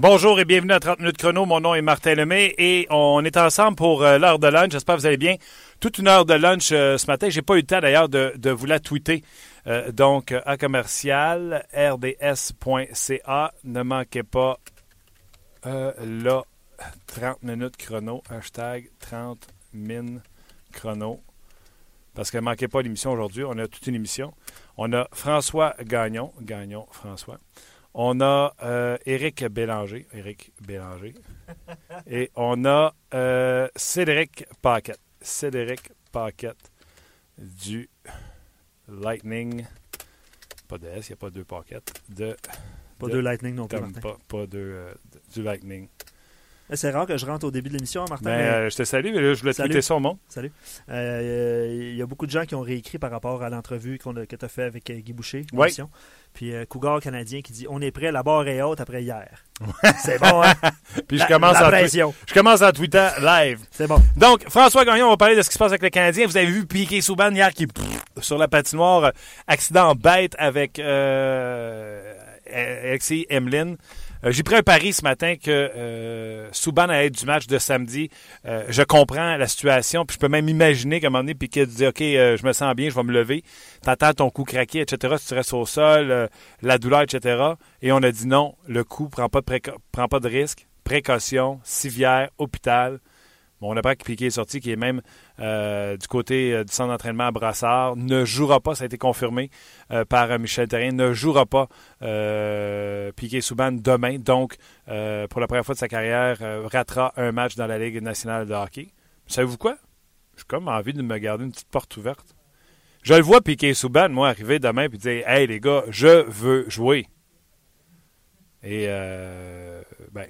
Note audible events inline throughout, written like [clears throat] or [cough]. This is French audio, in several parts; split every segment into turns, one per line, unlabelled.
Bonjour et bienvenue à 30 minutes chrono. Mon nom est Martin Lemay et on est ensemble pour euh, l'heure de lunch. J'espère que vous allez bien. Toute une heure de lunch euh, ce matin. J'ai pas eu le temps d'ailleurs de, vous la tweeter. Euh, donc, à commercial, rds.ca. Ne manquez pas là, 30 minutes chrono. Hashtag 30 min chrono. Parce que ne manquez pas l'émission aujourd'hui. On a toute une émission. On a François Gagnon. Gagnon, François. On a euh, Éric Bélanger. Éric Bélanger. [laughs] Et on a euh, Cédric Paquette. Cédric Paquette du Lightning. Pas de S, il n'y a pas deux paquettes. De,
pas deux Lightning non plus.
Pas, pas deux, euh, du Lightning.
Eh, c'est rare que je rentre au début de l'émission, Martin.
Ben, euh, je te salue, mais là, je voulais te tweeter ça au monde.
Salut. Il euh, y a beaucoup de gens qui ont réécrit par rapport à l'entrevue que tu as fait avec Guy Boucher.
Oui.
Puis Cougar canadien qui dit On est prêt, la barre est haute après hier. c'est bon, hein? [laughs]
Puis je commence, à je commence à Twitter live.
C'est bon.
Donc, François Gagnon, on va parler de ce qui se passe avec le Canadien. Vous avez vu Piqué Souban hier qui, sur la patinoire, accident bête avec Alexis Emlin. Euh, j'ai pris un pari ce matin que euh, Souban allait être du match de samedi. Euh, je comprends la situation, puis je peux même imaginer qu'à un moment donné, Piquet dit OK, je me sens bien, je vais me lever. T'entends ton cou craquer, etc. Tu restes au sol, la douleur, etc. Et on a dit non, le coup prend pas de prend pas de risque. Précaution, civière, hôpital. Bon, on apprend que Piquet est sorti, qui est même euh, du côté euh, du centre d'entraînement à Brassard, ne jouera pas, ça a été confirmé euh, par Michel Terrien, ne jouera pas Piquet Souban demain. Donc, pour la première fois de sa carrière, ratera un match dans la Ligue nationale de hockey. Savez-vous quoi? J'ai comme envie de me garder une petite porte ouverte. Je le vois Piquet Souban, moi, arriver demain et dire Hey les gars, je veux jouer. Et, ben,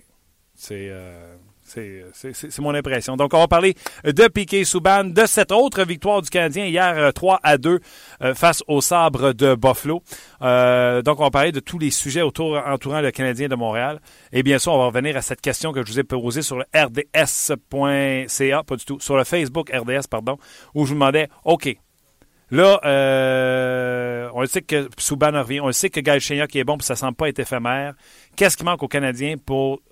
c'est. C'est mon impression. Donc, on va parler de Piquet Souban, de cette autre victoire du Canadien hier 3 euh, à 2 euh, face au sabre de Buffalo. Euh, donc, on va parler de tous les sujets autour, entourant le Canadien de Montréal. Et bien sûr, on va revenir à cette question que je vous ai posée sur le rds.ca, pas du tout, sur le Facebook RDS, pardon, où je vous demandais, OK, Là, on sait que Souban revient, on sait que Gaël qui est bon, puis ça ne semble pas être éphémère. Qu'est-ce qui manque aux Canadiens pour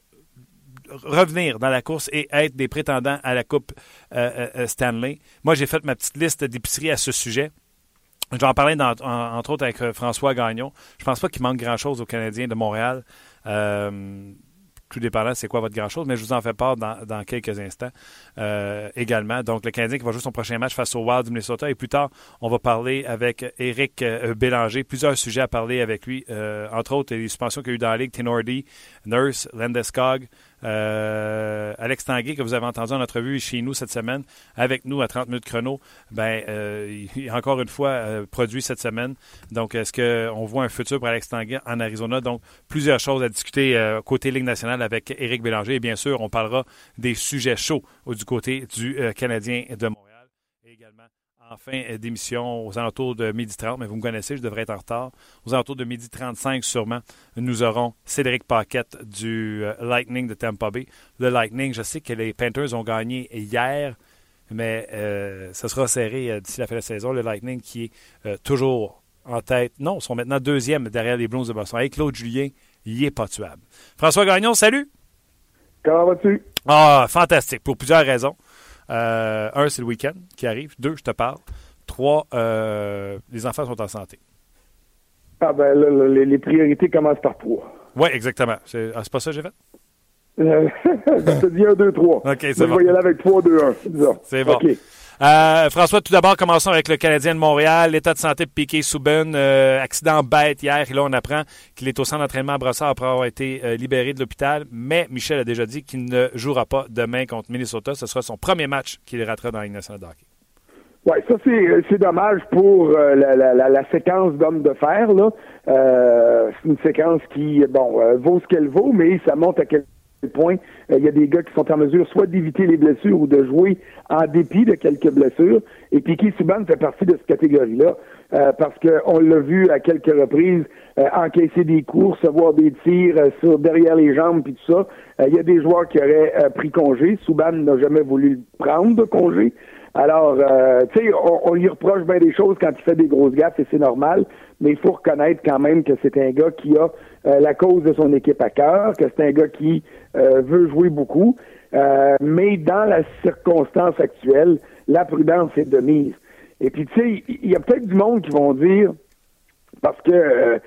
revenir dans la course et être des prétendants à la Coupe euh, euh, euh, Stanley. Moi, j'ai fait ma petite liste d'épicerie à ce sujet. Je vais en parler entre autres avec François Gagnon. Je pense pas qu'il manque grand-chose aux Canadiens de Montréal tout dépendant c'est quoi votre grand-chose, mais je vous en fais part dans, quelques instants euh, également. Donc, le Canadien qui va jouer son prochain match face au Wild du Minnesota. Et plus tard, on va parler avec Éric euh, Bélanger. Plusieurs sujets à parler avec lui, euh, entre autres les suspensions qu'il y a eu dans la Ligue, Tenordi, Nurse, Landeskog, Alex Tanguay, que vous avez entendu en entrevue chez nous cette semaine, avec nous à 30 minutes chrono, ben, il encore une fois produit cette semaine. Donc, est-ce qu'on voit un futur pour Alex Tanguay en Arizona? Donc, plusieurs choses à discuter côté Ligue nationale avec Éric Bélanger. Et bien sûr, on parlera des sujets chauds du côté du euh, Canadien de Montréal. Et en fin d'émission, aux alentours de midi 30, mais vous me connaissez, je devrais être en retard. Aux alentours de midi 35, sûrement, nous aurons Cédric Paquette du euh, Lightning de Tampa Bay. Le Lightning, je sais que les Panthers ont gagné hier, mais euh, ce sera serré d'ici la fin de la saison. Le Lightning qui est toujours en tête. Non, ils sont maintenant deuxième derrière les Blues de Boston. Avec Claude Julien, il est pas tuable. François Gagnon, salut.
Comment vas-tu?
Ah, fantastique, pour plusieurs raisons. Euh, un, c'est le week-end qui arrive. Deux, je te parle. Trois, euh, les enfants sont en santé.
Ah ben là, les, priorités commencent par trois.
Oui, exactement. C'est ah, pas ça que j'ai fait?
Je te dis un, deux, trois.
OK, c'est bon.
Je vais y aller avec trois, deux, un.
C'est bon. Euh, François, tout d'abord, commençons avec le Canadien de Montréal. L'état de santé de Piquet Souben. Euh, accident bête hier. Et là, on apprend qu'il est au centre d'entraînement à Brossard après avoir été euh, libéré de l'hôpital. Mais Michel a déjà dit qu'il ne jouera pas demain contre Minnesota. Ce sera son premier match qu'il ratera dans la de hockey.
Oui, ça c'est dommage pour la, séquence d'hommes de fer. là. c'est une séquence qui, bon, vaut ce qu'elle vaut, mais ça monte à quel point euh, il y a des gars qui sont en mesure soit d'éviter les blessures ou de jouer en dépit de quelques blessures. Et Piquet Subban fait partie de cette catégorie-là euh, parce qu'on l'a vu à quelques reprises euh, encaisser des courses, avoir des tirs sur derrière les jambes puis tout ça. Il y a des joueurs qui auraient pris congé. Subban n'a jamais voulu prendre de congé. Alors, euh, tu sais, on, lui reproche bien des choses quand il fait des grosses gaffes et c'est normal, mais il faut reconnaître quand même que c'est un gars qui a euh, la cause de son équipe à cœur, que c'est un gars qui euh, veut jouer beaucoup, mais dans la circonstance actuelle, la prudence est de mise. Et puis, tu sais, il y a peut-être du monde qui vont dire, parce que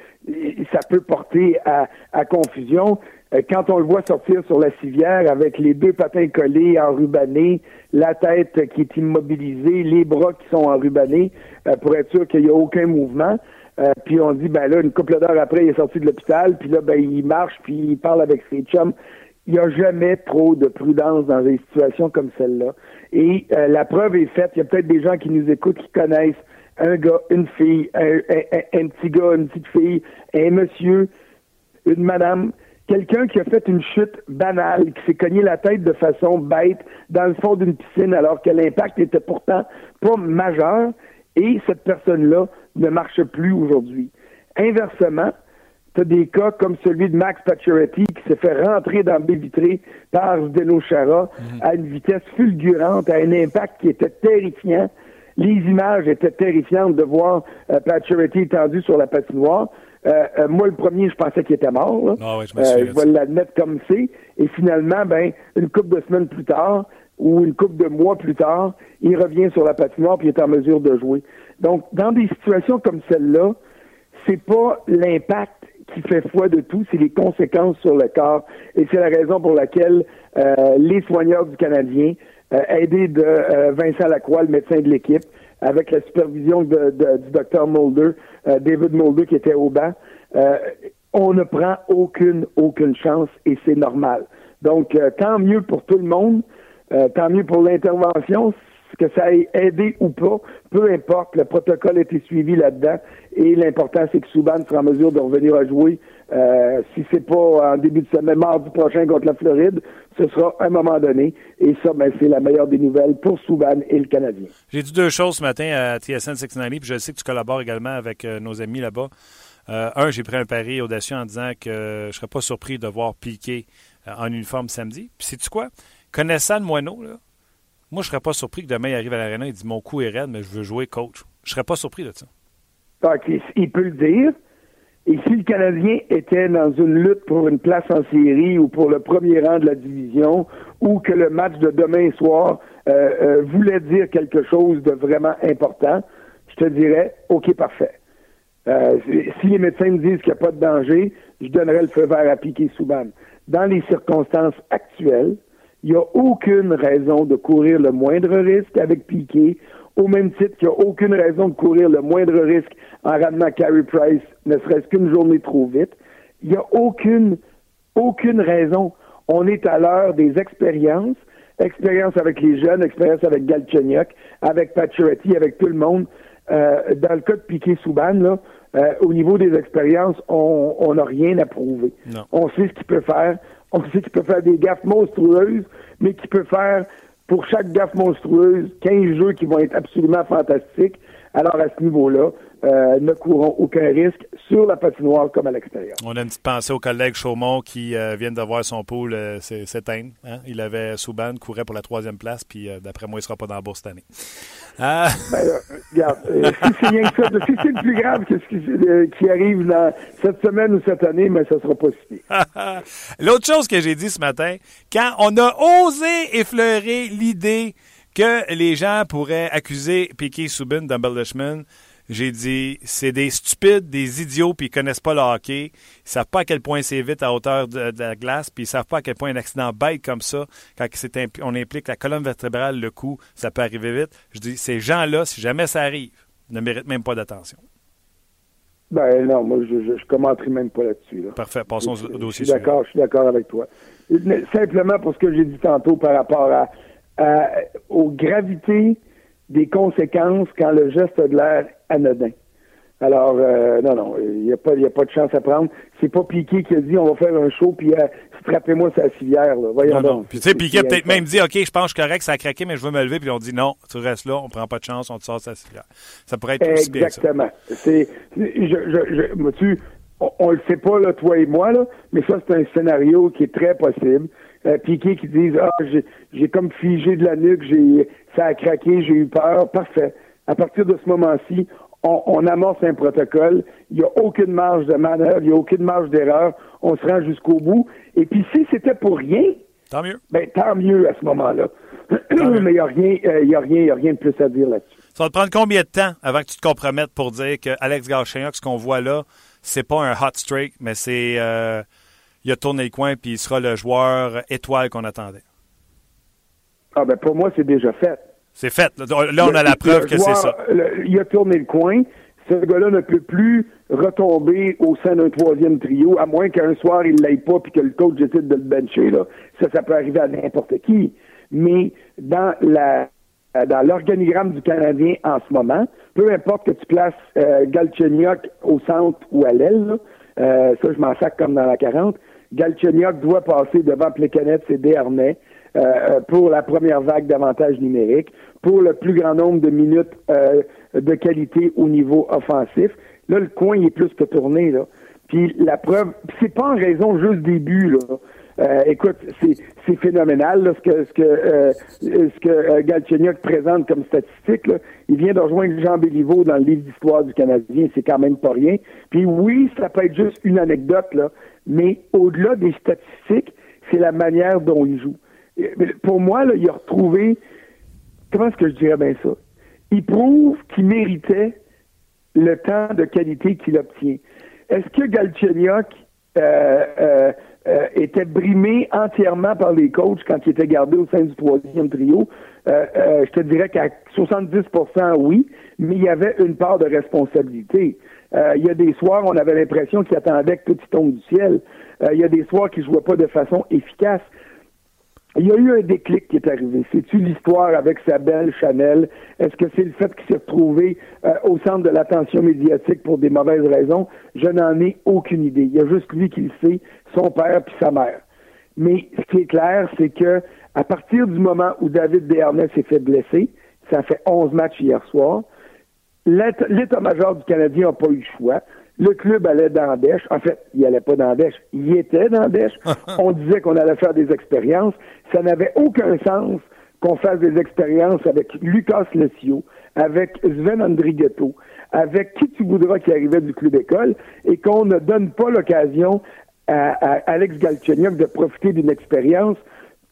ça peut porter à, à confusion, euh, quand on le voit sortir sur la civière avec les deux patins collés, enrubanés, la tête qui est immobilisée, les bras qui sont enrubanés, euh, pour être sûr qu'il n'y a aucun mouvement. Euh, puis on dit, ben là, une couple d'heures après, il est sorti de l'hôpital, puis là, ben, il marche, puis il parle avec ses chums. Il n'y a jamais trop de prudence dans des situations comme celle-là. Et la preuve est faite, il y a peut-être des gens qui nous écoutent qui connaissent un gars, une fille, un petit gars, une petite fille, un monsieur, une madame quelqu'un qui a fait une chute banale, qui s'est cogné la tête de façon bête dans le fond d'une piscine alors que l'impact était pourtant pas majeur et cette personne-là ne marche plus aujourd'hui. Inversement, tu as des cas comme celui de Max Pacioretty qui s'est fait rentrer dans le vitré par Zdeno Chara mhm. à une vitesse fulgurante, à un impact qui était terrifiant. Les images étaient terrifiantes de voir euh, Pacioretty étendu sur la patinoire. Euh, euh, moi, le premier, je pensais qu'il était mort.
Ah je, euh,
je vais l'admettre comme c'est. Et finalement, ben, une couple de semaines plus tard, ou une couple de mois plus tard, il revient sur la patinoire puis est en mesure de jouer. Donc, dans des situations comme celle-là, c'est pas l'impact qui fait foi de tout, c'est les conséquences sur le corps. Et c'est la raison pour laquelle les soigneurs du Canadien, aidés de Vincent Lacroix, le médecin de l'équipe, avec la supervision de, du docteur Mulder, euh, David Mulder qui était au banc, euh, on ne prend aucune, aucune chance et c'est normal. Donc, euh, tant mieux pour tout le monde, tant mieux pour l'intervention, que ça ait aidé ou pas, peu importe, le protocole a été suivi là-dedans et l'important c'est que Souban sera en mesure de revenir à jouer. Euh, si c'est pas en début de semaine, mardi prochain contre la Floride, ce sera à un moment donné. Et ça, ben, c'est la meilleure des nouvelles pour Souban et le Canadien.
J'ai dit deux choses ce matin à TSN 690, puis je sais que tu collabores également avec euh, nos amis là-bas. Euh, un, j'ai pris un pari audacieux en disant que je serais pas surpris de voir Piqué en uniforme samedi. Puis sais-tu quoi? Connaissant le moineau, là, moi, je serais pas surpris que demain, il arrive à l'aréna et dit Mon coup est raide, mais je veux jouer coach. Je serais pas surpris de ça.
il peut le dire. Et si le Canadien était dans une lutte pour une place en série ou pour le premier rang de la division, ou que le match de demain soir euh, euh, voulait dire quelque chose de vraiment important, je te dirais, OK, parfait. Euh, si les médecins me disent qu'il n'y a pas de danger, je donnerais le feu vert à piquer Souban. Dans les circonstances actuelles, il n'y a aucune raison de courir le moindre risque avec Piquet, au même titre qu'il n'y a aucune raison de courir le moindre risque en ramenant Carey Price, ne serait-ce qu'une journée trop vite. Il n'y a aucune, aucune raison. On est à l'heure des expériences, expérience avec les jeunes, expérience avec Galchenyuk, avec Pacioretty, avec tout le monde. Euh, dans le cas de Piquet-Souban, là, euh, au niveau des expériences, on n'a rien à prouver. On sait ce qu'il peut faire. On sait qu'il peut faire des gaffes monstrueuses, mais qu'il peut faire pour chaque gaffe monstrueuse 15 jeux qui vont être absolument fantastiques. Alors à ce niveau-là, euh, ne courons aucun risque sur la patinoire comme à l'extérieur.
On a une petite pensée au collègue Chaumont qui euh, vient de voir son pôle euh, s'éteindre. Hein? Il avait Souban, courait pour la troisième place, puis d'après moi, il ne sera pas dans la bourse cette année.
Ah. [laughs] Ben, regarde, si c'est rien que ça, si c'est le plus grave que ce qui, arrive dans cette semaine ou cette année, mais ça ne sera pas cité. [laughs]
L'autre chose que j'ai dit ce matin, quand on a osé effleurer l'idée que les gens pourraient accuser Piquet Subin d'embellishment, j'ai dit, c'est des stupides, des idiots, puis ils connaissent pas le hockey. Ils savent pas à quel point c'est vite à hauteur de, la glace, puis ils savent pas à quel point un accident bête comme ça, quand on implique la colonne vertébrale, le cou, ça peut arriver vite. Je dis, ces gens-là, si jamais ça arrive, ne méritent même pas d'attention.
Ben non, moi je, je, commenterai même pas là-dessus.
Parfait, passons au dossier
je suis d'accord, je suis d'accord avec toi. Simplement pour ce que j'ai dit tantôt par rapport à, aux gravités des conséquences quand le geste a de l'air anodin. Alors, euh, non, non, il n'y a, pas, a pas de chance à prendre. C'est pas Piqué qui a dit on va faire un show, puis euh, strappez-moi sa civière. Là. Voyons non,
non. Puis tu sais, Piqué a peut-être même dit OK, je pense que correct, ça a craqué, mais je veux me lever, puis on dit non, tu restes là, on prend pas de chance, on te sort sa civière. Ça pourrait être
aussi Exactement. C'est, je, je, je, tu, on, on, le sait pas, là, toi et moi, là, mais ça, c'est un scénario qui est très possible. euh, Piqué qui disent Ah, j'ai comme figé de la nuque, j'ai ça a craqué, j'ai eu peur. Parfait. À partir de ce moment-ci, on, on, amorce un protocole. Il n'y a aucune marge de manœuvre, il n'y a aucune marge d'erreur. On se rend jusqu'au bout. Et puis si c'était pour rien,
tant mieux.
Ben, tant mieux à ce moment-là. Mais il n'y a, rien, euh, y a, rien, y a rien de plus à dire là-dessus.
Ça va te prendre combien de temps avant que tu te compromettes pour dire que Alex ce qu'on voit là, c'est pas un hot streak, mais c'est euh, il a tourné le coin puis il sera le joueur étoile qu'on attendait?
Ah ben pour moi c'est déjà fait.
C'est fait. Là, on a la preuve que c'est ça.
il a tourné le coin. Ce gars-là ne peut plus retomber au sein d'un troisième trio, à moins qu'un soir il l'aille pas puis que le coach décide de le bencher. Là. Ça, ça peut arriver à n'importe qui. Mais dans la dans l'organigramme du Canadien en ce moment, peu importe que tu places euh, au centre ou à l'aile, euh, ça je m'en sac comme dans la 40, Galchenyuk doit passer devant Plekanec et Dernay euh, pour la première vague d'avantages numériques, pour le plus grand nombre de minutes euh, de qualité au niveau offensif. Là, le coin il est plus que tourné. Là. Puis la preuve, c'est pas en raison juste des buts. Là. Euh, écoute, c'est phénoménal ce que ce que euh, ce que euh, présente comme statistique. Là. Il vient de rejoindre Jean Béliveau dans le livre d'histoire du Canadien, c'est quand même pas rien. Puis oui, ça peut être juste une anecdote là, mais au-delà des statistiques, c'est la manière dont il joue. Pour moi, là, il a retrouvé comment est-ce que je dirais bien ça? Il prouve qu'il méritait le temps de qualité qu'il obtient. Est-ce que Galchenyuk euh, euh, euh, était brimé entièrement par les coachs quand il était gardé au sein du troisième trio? Je te dirais qu'à 70% oui, mais il y avait une part de responsabilité. il y a des soirs, on avait l'impression qu'il attendait que tout tombe du ciel. il y a des soirs qu'il ne jouait pas de façon efficace. Il y a eu un déclic qui est arrivé. C'est-tu l'histoire avec sa belle Chanel? Est-ce que c'est le fait qu'il s'est retrouvé euh, au centre de l'attention médiatique pour des mauvaises raisons? Je n'en ai aucune idée. Il y a juste lui qui le sait, son père puis sa mère. Mais ce qui est clair, c'est que à partir du moment où David Desharnais s'est fait blesser, ça fait 11 matchs hier soir, l'état-major du Canadien n'a pas eu le choix. Le club allait dans Dèche. En fait, il allait pas dans Dèche. Il était dans Dèche. [laughs] On disait qu'on allait faire des expériences. Ça n'avait aucun sens qu'on fasse des expériences avec Lucas Lessio, avec Sven Andrighetto, avec qui tu voudras qui arrivait du club école et qu'on ne donne pas l'occasion à, Alex Galchenyuk de profiter d'une expérience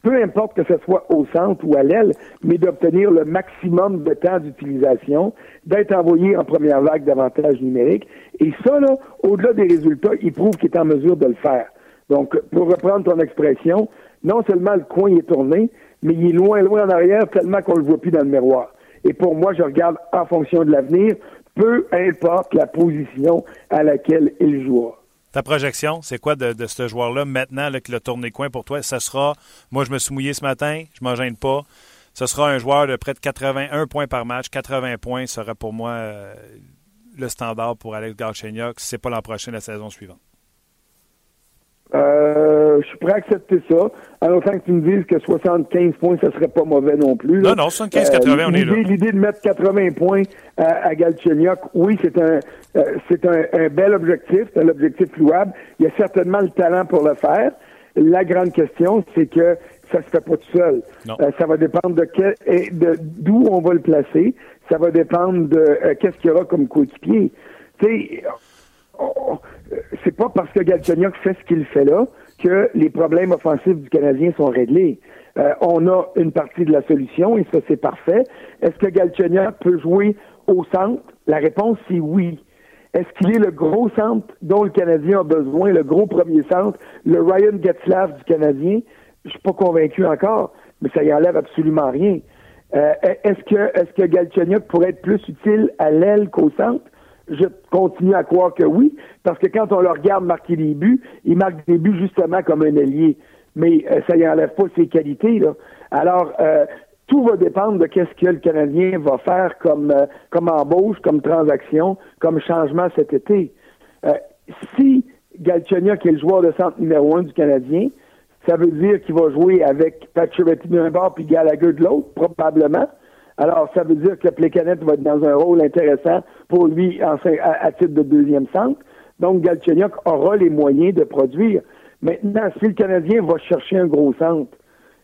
peu importe que ce soit au centre ou à l'aile, mais d'obtenir le maximum de temps d'utilisation, d'être envoyé en première vague d'avantages numériques. Et ça, là, au-delà des résultats, il prouve qu'il est en mesure de le faire. Donc, pour reprendre ton expression, non seulement le coin est tourné, mais il est loin, loin en arrière, tellement qu'on ne le voit plus dans le miroir. Et pour moi, je regarde en fonction de l'avenir, peu importe la position à laquelle il jouera.
Ta projection, c'est quoi de, ce joueur-là maintenant avec le tourné coin pour toi? Ça sera, moi je me suis mouillé ce matin, je ne m'en gêne pas. Ce sera un joueur de près de 81 points par match. 80 points serait pour moi euh, le standard pour Alex Galchenyuk si ce n'est pas l'an prochain, la saison suivante.
Euh, je suis prêt à accepter ça. En autant que tu me dises que 75 points, ça serait pas mauvais non plus.
Non, non, 75-80, on est là.
L'idée de mettre 80 points à, à Galchenyuk, oui, c'est un euh, c'est un, bel objectif, c'est un objectif louable. Il y a certainement le talent pour le faire. La grande question, c'est que ça se fait pas tout seul. Euh, ça va dépendre de quel de d'où on va le placer. Ça va dépendre de qu'est-ce qu'il y aura comme coéquipier. Tu sais, c'est pas parce que Galchenyuk fait ce qu'il fait là que les problèmes offensifs du Canadien sont réglés. Euh, on a une partie de la solution et ça c'est parfait. Est-ce que Galchenyuk peut jouer au centre? La réponse c'est oui. Est-ce qu'il est le gros centre dont le Canadien a besoin, le gros premier centre, le Ryan Getzlaff du Canadien? Je suis pas convaincu encore, mais ça y enlève absolument rien. Euh, est-ce que est-ce pourrait être plus utile à l'aile qu'au centre? Je continue à croire que oui, parce que quand on le regarde marquer des buts, il marque des buts justement comme un allié. Mais euh, ça y enlève pas ses qualités. Là. Alors, euh, tout va dépendre de qu'est-ce que le Canadien va faire comme, euh, comme embauche, comme transaction, comme changement cet été. si Galchenyuk est le joueur de centre numéro un du Canadien, ça veut dire qu'il va jouer avec Pacioretty d'un bord puis Gallagher de l'autre, probablement. Alors, ça veut dire que Plekanec va être dans un rôle intéressant pour lui à, titre de deuxième centre. Donc, Galchenyuk aura les moyens de produire. Maintenant, si le Canadien va chercher un gros centre,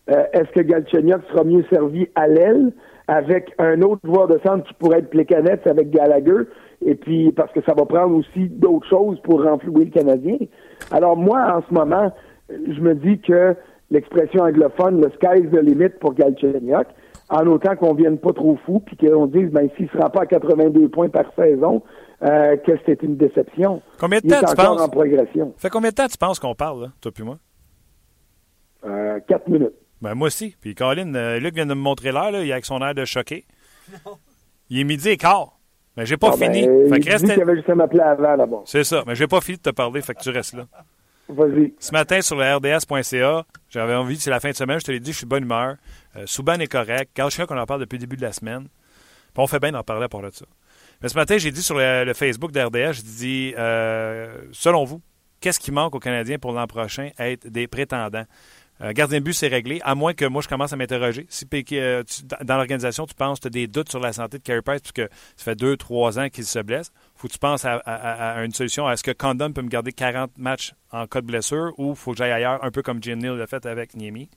euh, est-ce que Galchenyuk sera mieux servi à l'aile avec un autre joueur de centre qui pourrait être Plekanec avec Gallagher? Et puis, parce que ça va prendre aussi d'autres choses pour renflouer le Canadien. Alors, moi, en ce moment, je me dis que l'expression anglophone, le sky's the limit pour Galchenyuk, en autant qu'on vienne pas trop fou, puis qu'on dise, ben, s'il se rend pas à 82 points par saison, euh, que c'est une déception.
Combien de temps
Il est
tu
encore
penses?
en progression.
Fait combien de temps tu penses qu'on parle, là, toi puis moi?
Euh, quatre minutes.
Ben, moi aussi. Puis, Colin, euh, Luc vient de me montrer l'heure, là, il est avec son air de choqué. Il est midi et quart. Mais j'ai pas
Ah, ben,
fini.
il
fait
dit
que reste...
qu'il avait juste à m'appeler avant, d'abord.
C'est ça. Mais j'ai pas fini de te parler, fait que tu restes là.
Vas-y.
Ce matin, sur le RDS.ca, j'avais envie, c'est la fin de semaine, je te l'ai dit, je suis de bonne humeur. Euh, Souban est correct. Galchenyuk, on en parle depuis le début de la semaine. On fait bien d'en parler à part ça. Mais ce matin, j'ai dit sur le, Facebook d'RDS, j'ai dit, euh, selon vous, qu'est-ce qui manque aux Canadiens pour l'an prochain? Être des prétendants? Euh, gardien de but, c'est réglé, à moins que moi, je commence à m'interroger. Si euh, dans- l'organisation, tu penses que tu as des doutes sur la santé de Carey Price, puisque ça fait deux, trois ans qu'il se blesse, faut que tu penses à, une solution. Est-ce que Condon peut me garder 40 matchs en cas de blessure ou faut que j'aille ailleurs, un peu comme Jim Neal l'a fait avec Niemi?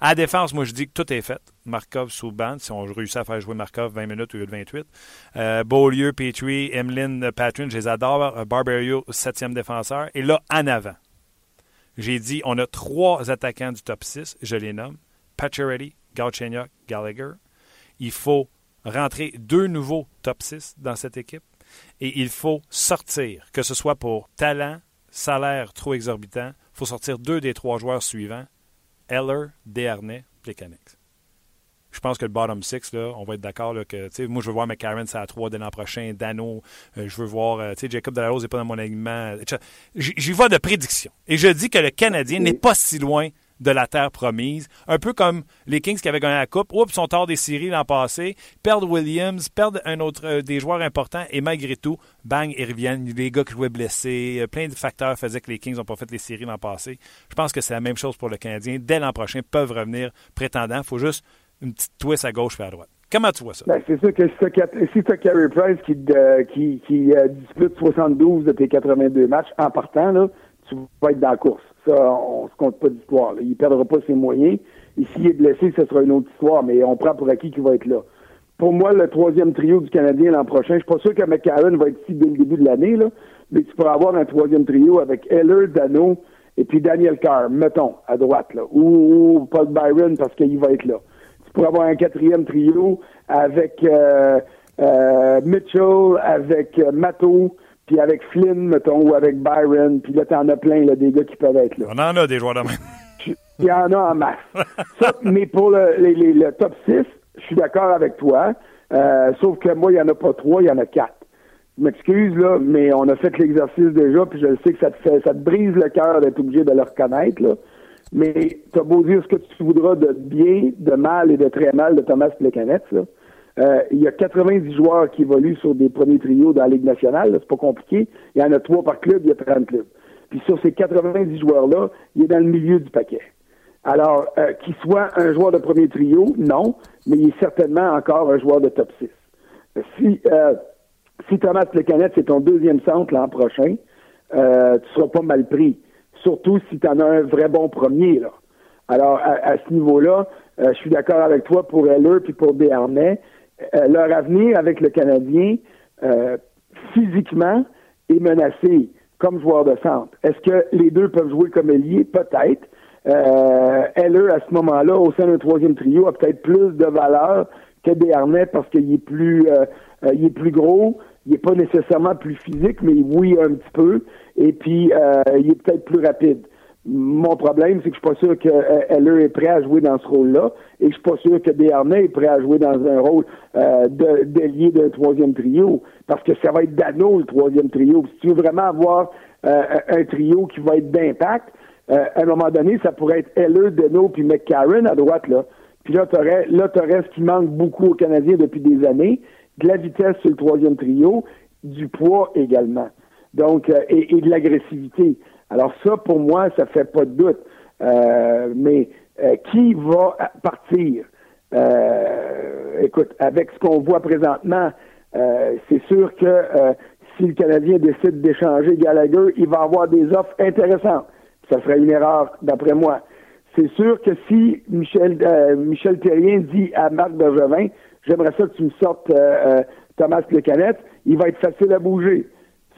À la défense, moi, je dis que tout est fait. Markov sous bande, si on réussit à faire jouer Markov 20 minutes au lieu de 28. Euh, Beaulieu, Petrie, Emeline, Patrin, je les adore. Euh, Barberio, septième défenseur. Et là, en avant, j'ai dit, on a trois attaquants du top 6, je les nomme. Pacioretty, Galchenyuk, Gallagher. Il faut rentrer deux nouveaux top 6 dans cette équipe et il faut sortir, que ce soit pour talent, salaire trop exorbitant, il faut sortir deux des trois joueurs suivants, Eller, Desharnais, Plekanec. Je pense que le bottom six, là, on va être d'accord que moi je veux voir McCarron c'est à 3 dès l'an prochain, Dano, euh, je veux voir euh, Jacob Delarose n'est pas dans mon alignement. J'y vois de prédiction. Et je dis que le Canadien n'est pas si loin de la terre promise. Un peu comme les Kings qui avaient gagné la Coupe. Oups, sont hors des séries l'an passé. Perdent Williams, perdent un autre euh, des joueurs importants et malgré tout, bang, ils reviennent. Les gars qui jouaient blessés, euh, plein de facteurs faisaient que les Kings n'ont pas fait les séries l'an passé. Je pense que c'est la même chose pour le Canadien. Dès l'an prochain, ils peuvent revenir prétendants. Il faut juste une petite twist à gauche et à droite. Comment tu vois ça?
Ben, c'est sûr que si tu as, Carey Price qui, euh, euh, dispute 72 de tes 82 matchs en partant, là, tu vas être dans la course. Ça, on se compte pas d'histoire. Il perdra pas ses moyens. Et s'il est blessé, ce sera une autre histoire, mais on prend pour acquis qu'il va être là. Pour moi, le troisième trio du Canadien l'an prochain, je suis pas sûr que McCarron va être ici dès le début de l'année, là, mais tu pourras avoir un troisième trio avec Heller, Dano et puis Daniel Carr, mettons, à droite, là, ou Paul Byron parce qu'il va être là. Pourrais avoir un quatrième trio avec euh, euh, Mitchell, avec euh, Matto, puis avec Flynn, mettons, ou avec Byron, puis là, t'en as plein, là, des gars qui peuvent être là.
On en a des joueurs de même.
Il y en a en masse. [laughs] Ça, mais pour le, les- les- le top 6, je suis d'accord avec toi. Euh, sauf que moi, il n'y en a pas trois, il y en a quatre. Je m'excuse, là, mais on a fait l'exercice déjà, puis je le sais que ça te fait, ça te brise le cœur d'être obligé de le reconnaître, là. Mais t'as beau dire ce que tu voudras de bien, de mal et de très mal de Thomas Plekanec. Euh, il y a 90 joueurs qui évoluent sur des premiers trios dans la Ligue nationale, c'est pas compliqué. Il y en a trois par club, il y a 30 clubs. Puis sur ces 90 joueurs-là, il est dans le milieu du paquet. Alors, euh, qu'il soit un joueur de premier trio, non, mais il est certainement encore un joueur de top 6. Si, euh, si Thomas Plekanec c'est ton deuxième centre l'an prochain, euh, tu seras pas mal pris. Surtout si tu en as un vrai bon premier. Alors, à, ce niveau-là, euh, je suis d'accord avec toi pour Heller puis pour Desharnais. Euh, leur avenir avec le Canadien, euh, physiquement, est menacé comme joueur de centre. Est-ce que les deux peuvent jouer comme ailier? Peut-être. Heller, à ce moment-là, au sein d'un troisième trio, a peut-être plus de valeur que Desharnais parce qu'il est plus il est plus gros, il est pas nécessairement plus physique, mais oui un petit peu, et puis euh, il est peut-être plus rapide. Mon problème, c'est que je suis pas sûr que euh, Heller est prêt à jouer dans ce rôle-là, et je suis pas sûr que Desharnais est prêt à jouer dans un rôle euh, d'ailier d'un troisième trio, parce que ça va être Dano le troisième trio. Si tu veux vraiment avoir euh, un trio qui va être d'impact, euh, à un moment donné, ça pourrait être Heller, Dano puis McCarron à droite là. Puis là, t'aurais, là, t'aurais ce qui manque beaucoup aux Canadiens depuis des années, de la vitesse sur le troisième trio, du poids également. Donc, euh, et, et de l'agressivité. Alors ça, pour moi, ça fait pas de doute. Euh, mais euh, qui va partir? Euh, écoute, avec ce qu'on voit présentement, euh, c'est sûr que euh, si le Canadien décide d'échanger Gallagher, il va avoir des offres intéressantes. Ça serait une erreur, d'après moi. C'est sûr que si Michel, Michel Terrien dit à Marc Bergevin, j'aimerais ça que tu me sortes Thomas Lecanette, il va être facile à bouger.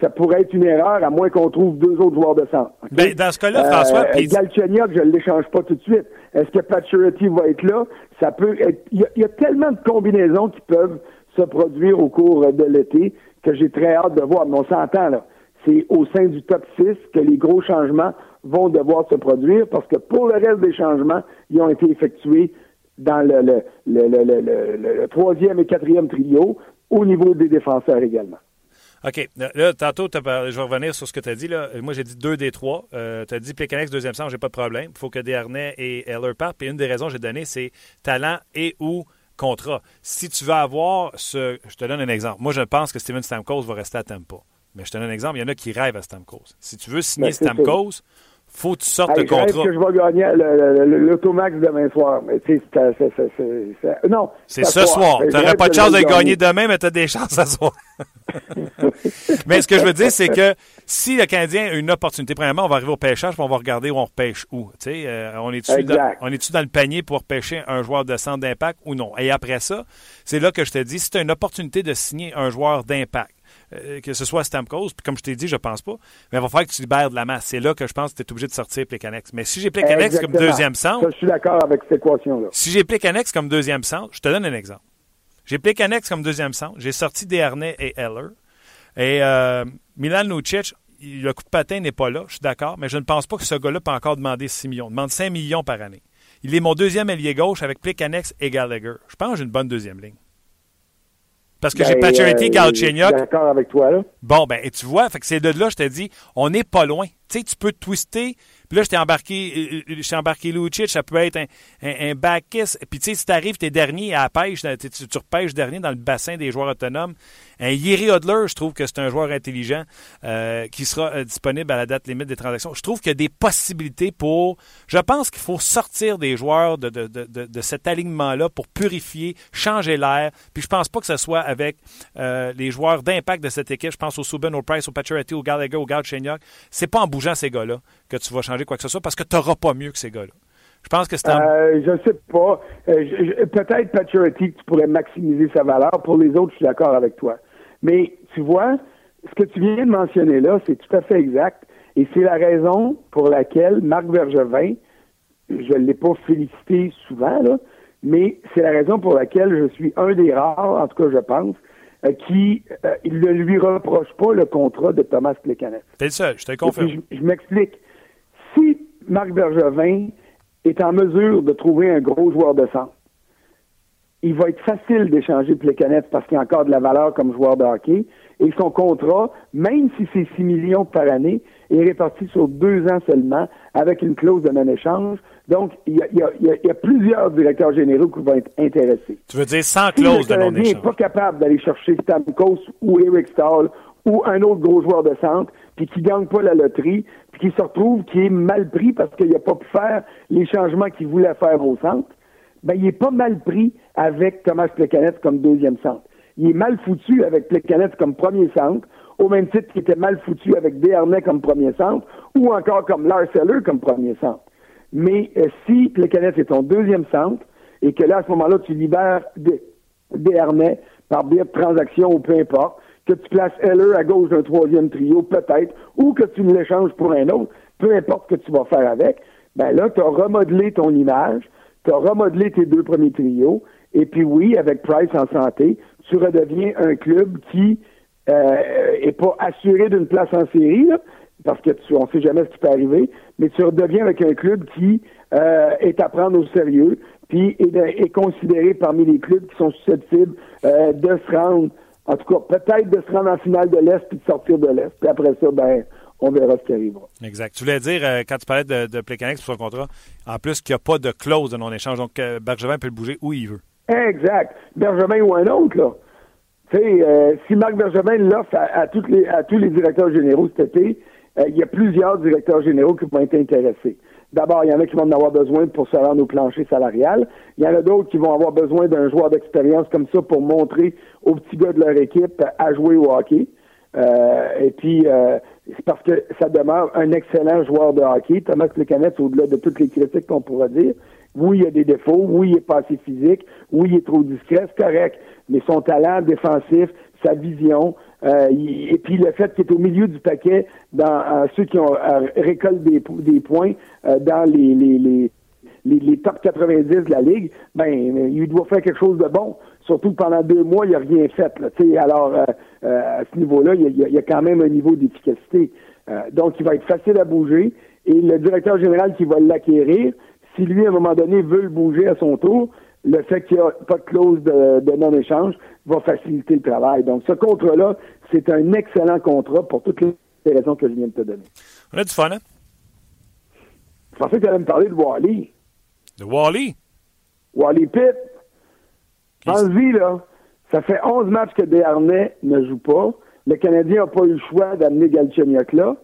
Ça pourrait être une erreur, à moins qu'on trouve deux autres joueurs de centre.
Ben, dans ce cas-là, François...
Euh, Galchenyuk, je ne l'échange pas tout de suite. Est-ce que Paturity va être là? Ça peut être... Il y, a, tellement de combinaisons qui peuvent se produire au cours de l'été que j'ai très hâte de voir. Mais on s'entend, là. C'est au sein du top 6 que les gros changements vont devoir se produire parce que pour le reste des changements, ils ont été effectués dans le, le, le, le troisième et quatrième trio au niveau des défenseurs également.
OK. Là, tantôt, je vais revenir sur ce que tu as dit. Là. Moi, j'ai dit deux des trois. Euh, tu as dit Pécanex, deuxième centre, j'ai pas de problème. Il faut que Desharnais et Heller partent. Puis une des raisons que j'ai données, c'est talent et ou contrat. Si tu veux avoir ce. Je te donne un exemple. Moi, je pense que Steven Stamkos va rester à Tampa. Mais je te donne un exemple. Il y en a qui rêvent à Stamkos. Si tu veux signer ben, Stamkos, faut que tu sortes hey, le contrat.
que je vais gagner l'automax demain soir. Mais tu sais, c'est, non.
C'est ce soir. Tu n'aurais pas de chance de le gagner demain, mais tu as des chances à soir. [laughs] mais ce que je veux dire, c'est que si le Canadien a une opportunité, premièrement, on va arriver au pêchage, puis on va regarder où on repêche où. Euh, on est-tu dans, est dans le panier pour pêcher un joueur de centre d'impact ou non? Et après ça, c'est là que je te dis, si tu as une opportunité de signer un joueur d'impact, euh, que ce soit Stamkos, puis comme je t'ai dit, je pense pas, mais il va falloir que tu libères de la masse. C'est là que je pense que tu es obligé de sortir Plekanex. Mais si j'ai Plekanex comme deuxième centre...
je suis d'accord avec cette équation-là.
Si j'ai Plekanex comme deuxième centre, je te donne un exemple. J'ai Plekanex comme deuxième centre, j'ai sorti Desharnais et Heller, et euh, Milan Lucic, le coup de patin n'est pas là, je suis d'accord, mais je ne pense pas que ce gars-là peut encore demander 6 millions. Il demande 5 millions par année. Il est mon deuxième allié gauche avec Plekanex et Gallagher. Je pense que j'ai une bonne deuxième ligne. Parce que j'ai Pacioretty,
ben, euh, D'accord avec toi, là.
Bon, ben, et tu vois, fait que c'est de là, je te dis, on n'est pas loin. Tu sais, tu peux twister puis là, je t'ai embarqué, euh, euh, je embarqué Lucic, ça peut être un, un, back kiss. Puis tu sais, si t'arrives, t'es dernier à la pêche, tu, tu, repêches dernier dans le bassin des joueurs autonomes. Un Yeri Hodler, je trouve que c'est un joueur intelligent euh, qui sera disponible à la date limite des transactions. Je trouve qu'il y a des possibilités pour... Je pense qu'il faut sortir des joueurs de, de, de, de cet alignement-là pour purifier, changer l'air. Puis je pense pas que ce soit avec les joueurs d'impact de cette équipe. Je pense au Subban, au Price, au Pacioretty, au Gallagher, au Galchenyuk. C'est pas en bougeant ces gars-là que tu vas changer quoi que ce soit parce que tu n'auras pas mieux que ces gars-là. Je pense que c'est
un... Euh, je sais pas. Euh, peut-être Paturity, tu pourrais maximiser sa valeur. Pour les autres, je suis d'accord avec toi. Mais tu vois, ce que tu viens de mentionner là, c'est tout à fait exact. Et c'est la raison pour laquelle Marc Bergevin, je ne l'ai pas félicité souvent, là, mais c'est la raison pour laquelle je suis un des rares, en tout cas je pense, euh, qui euh, il ne lui reproche pas le contrat de Thomas Plekanec.
T'es le seul, je te confirme.
Je, je m'explique. Si Marc Bergevin est en mesure de trouver un gros joueur de centre, il va être facile d'échanger Plekanec parce qu'il a encore de la valeur comme joueur de hockey. Et son contrat, même si c'est 6 millions par année, est réparti sur deux ans seulement avec une clause de non-échange. Donc, il y, a, plusieurs directeurs généraux qui vont être intéressés.
Tu veux dire sans clause de non-échange?
n'est pas capable d'aller chercher Stamkos ou Eric Stahl ou un autre gros joueur de centre, puis qui gagne pas la loterie, puis qui se retrouve, qui est mal pris parce qu'il n'a pas pu faire les changements qu'il voulait faire au centre, ben, il est pas mal pris avec Thomas Plekanec comme deuxième centre. Il est mal foutu avec Plekanec comme premier centre, au même titre qu'il était mal foutu avec Desharnais comme premier centre, ou encore comme Lars Eller comme premier centre. Mais euh, si Plekanec est ton deuxième centre, et que là, à ce moment-là, tu libères Desharnais par biais de transaction ou peu importe, que tu places Heller à gauche d'un troisième trio, peut-être, ou que tu l'échanges pour un autre, peu importe ce que tu vas faire avec, ben là, tu as remodelé ton image, tu as remodelé tes deux premiers trios, et puis oui, avec Price en santé, tu redeviens un club qui euh, est pas assuré d'une place en série, parce que tu, on sait jamais ce qui peut arriver, mais tu redeviens avec un club qui euh, est à prendre au sérieux, puis est, est, considéré parmi les clubs qui sont susceptibles euh, de se rendre, en tout cas, peut-être de se rendre en finale de l'Est puis de sortir de l'Est. Puis après ça, ben, on verra ce qui arrivera.
Exact. Tu voulais dire, euh, quand tu parlais de, de pour son contrat, en plus qu'il n'y a pas de clause de non-échange, donc euh, Bergevin peut le bouger où il veut.
Exact. Bergevin ou un autre, là. Tu sais, euh, si Marc Bergevin l'offre à, à, toutes les, à tous les directeurs généraux cet été, euh, il y a plusieurs directeurs généraux qui vont être intéressés. D'abord, il y en a qui vont en avoir besoin pour se rendre au plancher salarial. Il y en a d'autres qui vont avoir besoin d'un joueur d'expérience comme ça pour montrer aux petits gars de leur équipe à jouer au hockey. et puis, c'est parce que ça demeure un excellent joueur de hockey. Thomas Plekanec, au-delà de toutes les critiques qu'on pourra dire, oui, il y a des défauts, oui, il est pas assez physique, oui, il est trop discret, c'est correct, mais son talent défensif, sa vision, euh, et puis le fait qu'il est au milieu du paquet dans ceux qui ont euh, récolté des, points euh, dans les, top 90 de la Ligue, ben il doit faire quelque chose de bon. Surtout pendant deux mois, il n'a rien fait. Là, alors, à ce niveau-là, il y, a, quand même un niveau d'efficacité. donc, il va être facile à bouger. Et le directeur général qui va l'acquérir, si lui, à un moment donné, veut le bouger à son tour, le fait qu'il n'y a pas de clause de, non-échange va faciliter le travail. Donc, ce contrat-là, c'est un excellent contrat pour toutes les raisons que je viens de te donner.
On a du fun, hein?
Je pensais que tu allais me parler de Wally.
De Wally?
Wally Pitt. Pense-y, là. Ça fait 11 matchs que Desharnais ne joue pas. Le Canadien n'a pas eu le choix d'amener Galchenyuk là.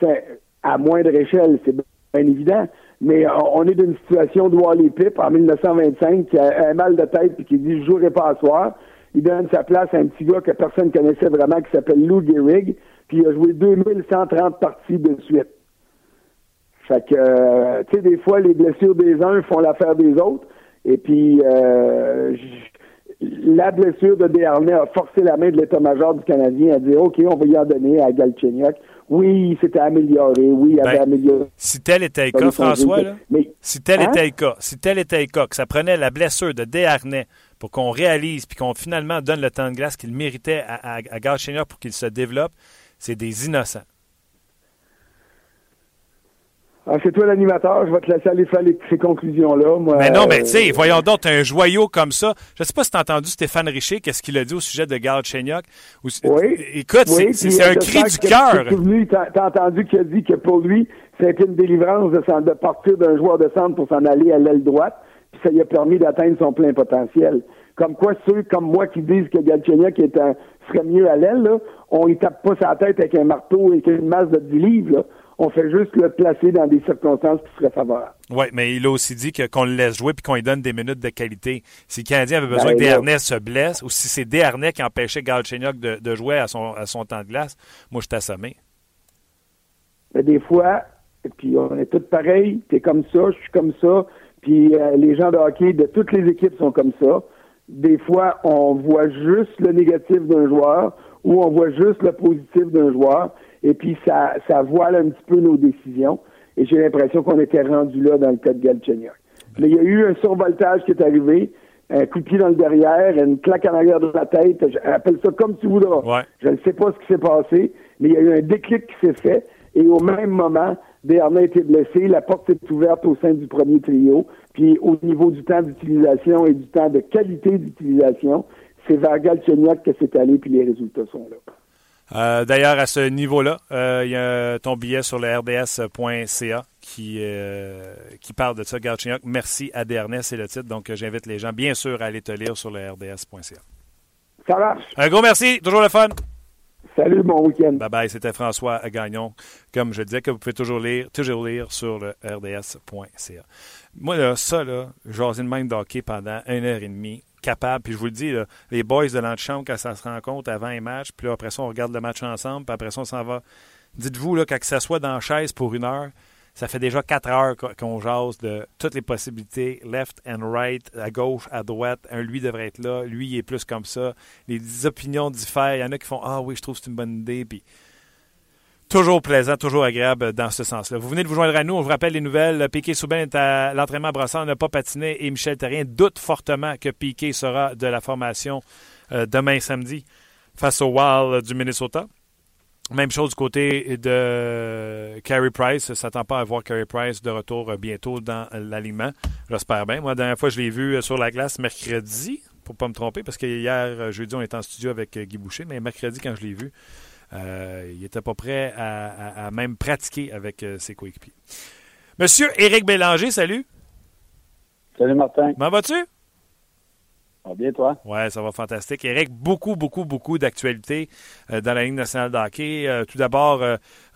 C'est à moindre échelle, c'est bien évident. Mais on est dans une situation de Wally Pip en 1925 qui a un mal de tête et qui dit je jouerai pas à soir. Il donne sa place à un petit gars que personne connaissait vraiment qui s'appelle Lou Gehrig, puis il a joué 2130 parties de suite. Fait que, euh, tu sais, des fois, les blessures des uns font l'affaire des autres. Et puis, euh, la blessure de Desharnais a forcé la main de l'état-major du Canadien à dire OK, on va y en donner à Galchenyuk. Oui, il s'était amélioré. Oui, il avait ben, amélioré.
Si tel était le cas, François, là, si tel hein? était le cas, si tel était le cas, que ça prenait la blessure de Desharnais pour qu'on réalise puis qu'on finalement donne le temps de glace qu'il méritait à, à, à pour qu'il se développe, c'est des innocents.
Ah, c'est toi l'animateur, je vais te laisser aller faire ces conclusions-là.
mais non, mais tu sais, voyons donc, un joyau comme ça. Je ne sais pas si tu as entendu Stéphane Richer, qu'est-ce qu'il a dit au sujet de Garde Chenyok.
Oui.
Écoute, c'est un cri du cœur.
Tu as entendu qu'il a dit que pour lui, c'était une délivrance de, de partir d'un joueur de centre pour s'en aller à l'aile droite, puis ça lui a permis d'atteindre son plein potentiel. Comme quoi, ceux comme moi qui disent que Galchenyuk est un, serait mieux à l'aile, on ne tape pas sa tête avec un marteau et une masse de 10 livres. Là on fait juste le placer dans des circonstances qui seraient favorables.
Oui, mais il a aussi dit qu'on le laisse jouer puis qu'on lui donne des minutes de qualité. Si le Canadien avait besoin ben, que Desharnais se blesse ou si c'est Desharnais qui empêchait Galchenyuk de, de jouer à son, à son temps de glace, moi, je t'assommé.
Mais des fois, puis on est tous pareils, t'es comme ça, je suis comme ça, puis euh, les gens de hockey de toutes les équipes sont comme ça. Des fois, on voit juste le négatif d'un joueur ou on voit juste le positif d'un joueur et puis ça, ça voile un petit peu nos décisions. Et j'ai l'impression qu'on était rendu là dans le cas de Galchenyuk. Mais il y a eu un survoltage qui est arrivé, un coup de pied dans le derrière, une claque en arrière de la tête. Appelle ça comme tu voudras. Je ne sais pas ce qui s'est passé, mais il y a eu un déclic qui s'est fait. Et au même moment, Bernard a été blessé, la porte est ouverte au sein du premier trio. Puis au niveau du temps d'utilisation et du temps de qualité d'utilisation, c'est vers Galchenyuk que c'est allé, puis les résultats sont là.
Euh, d'ailleurs, à ce niveau-là, euh, il y a ton billet sur le rds.ca qui, euh, qui parle de ça. Garchignok, merci à Dernest, c'est le titre. Donc, j'invite les gens, bien sûr, à aller te lire sur le rds.ca.
Ça marche.
Un gros merci. Toujours le fun.
Salut, bon week-end.
Bye bye, c'était François Gagnon. Comme je disais, que vous pouvez toujours lire, toujours lire sur le rds.ca. Moi, là, ça, là, j'ai une même d'hockey pendant une heure et demie capable. Puis je vous le dis, les boys de l'antichambre, quand ça se rencontre avant un match, puis après ça, on regarde le match ensemble, puis après ça, on s'en va. Dites-vous, là, quand ça soit dans la chaise pour une heure, ça fait déjà quatre heures qu'on jase de toutes les possibilités, left and right, à gauche, à droite. Un, lui devrait être là, lui, il est plus comme ça. Les opinions diffèrent. Il y en a qui font Ah oui, je trouve que c'est une bonne idée. Puis Toujours plaisant, toujours agréable dans ce sens-là. Vous venez de vous joindre à nous. On vous rappelle les nouvelles. Piquet Souben est à l'entraînement à Brossard, n'a pas patiné et Michel Terrien doute fortement que Piquet sera de la formation euh, demain samedi face au Wild du Minnesota. Même chose du côté de Carey Price. ne s'attend pas à voir Carey Price de retour bientôt dans l'alignement. J'espère bien. Moi, la dernière fois, je l'ai vu sur la glace mercredi, pour ne pas me tromper, parce que hier, jeudi, on était en studio avec Guy Boucher, mais mercredi, quand je l'ai vu, euh, il n'était pas prêt à, même pratiquer avec euh, ses coéquipiers. Monsieur Éric Bélanger, salut.
Salut Martin.
Comment vas-tu?
Ça va bien, toi?
Oui, ça va fantastique. Éric, beaucoup, beaucoup, beaucoup d'actualités euh, dans la Ligue nationale de hockey. tout d'abord,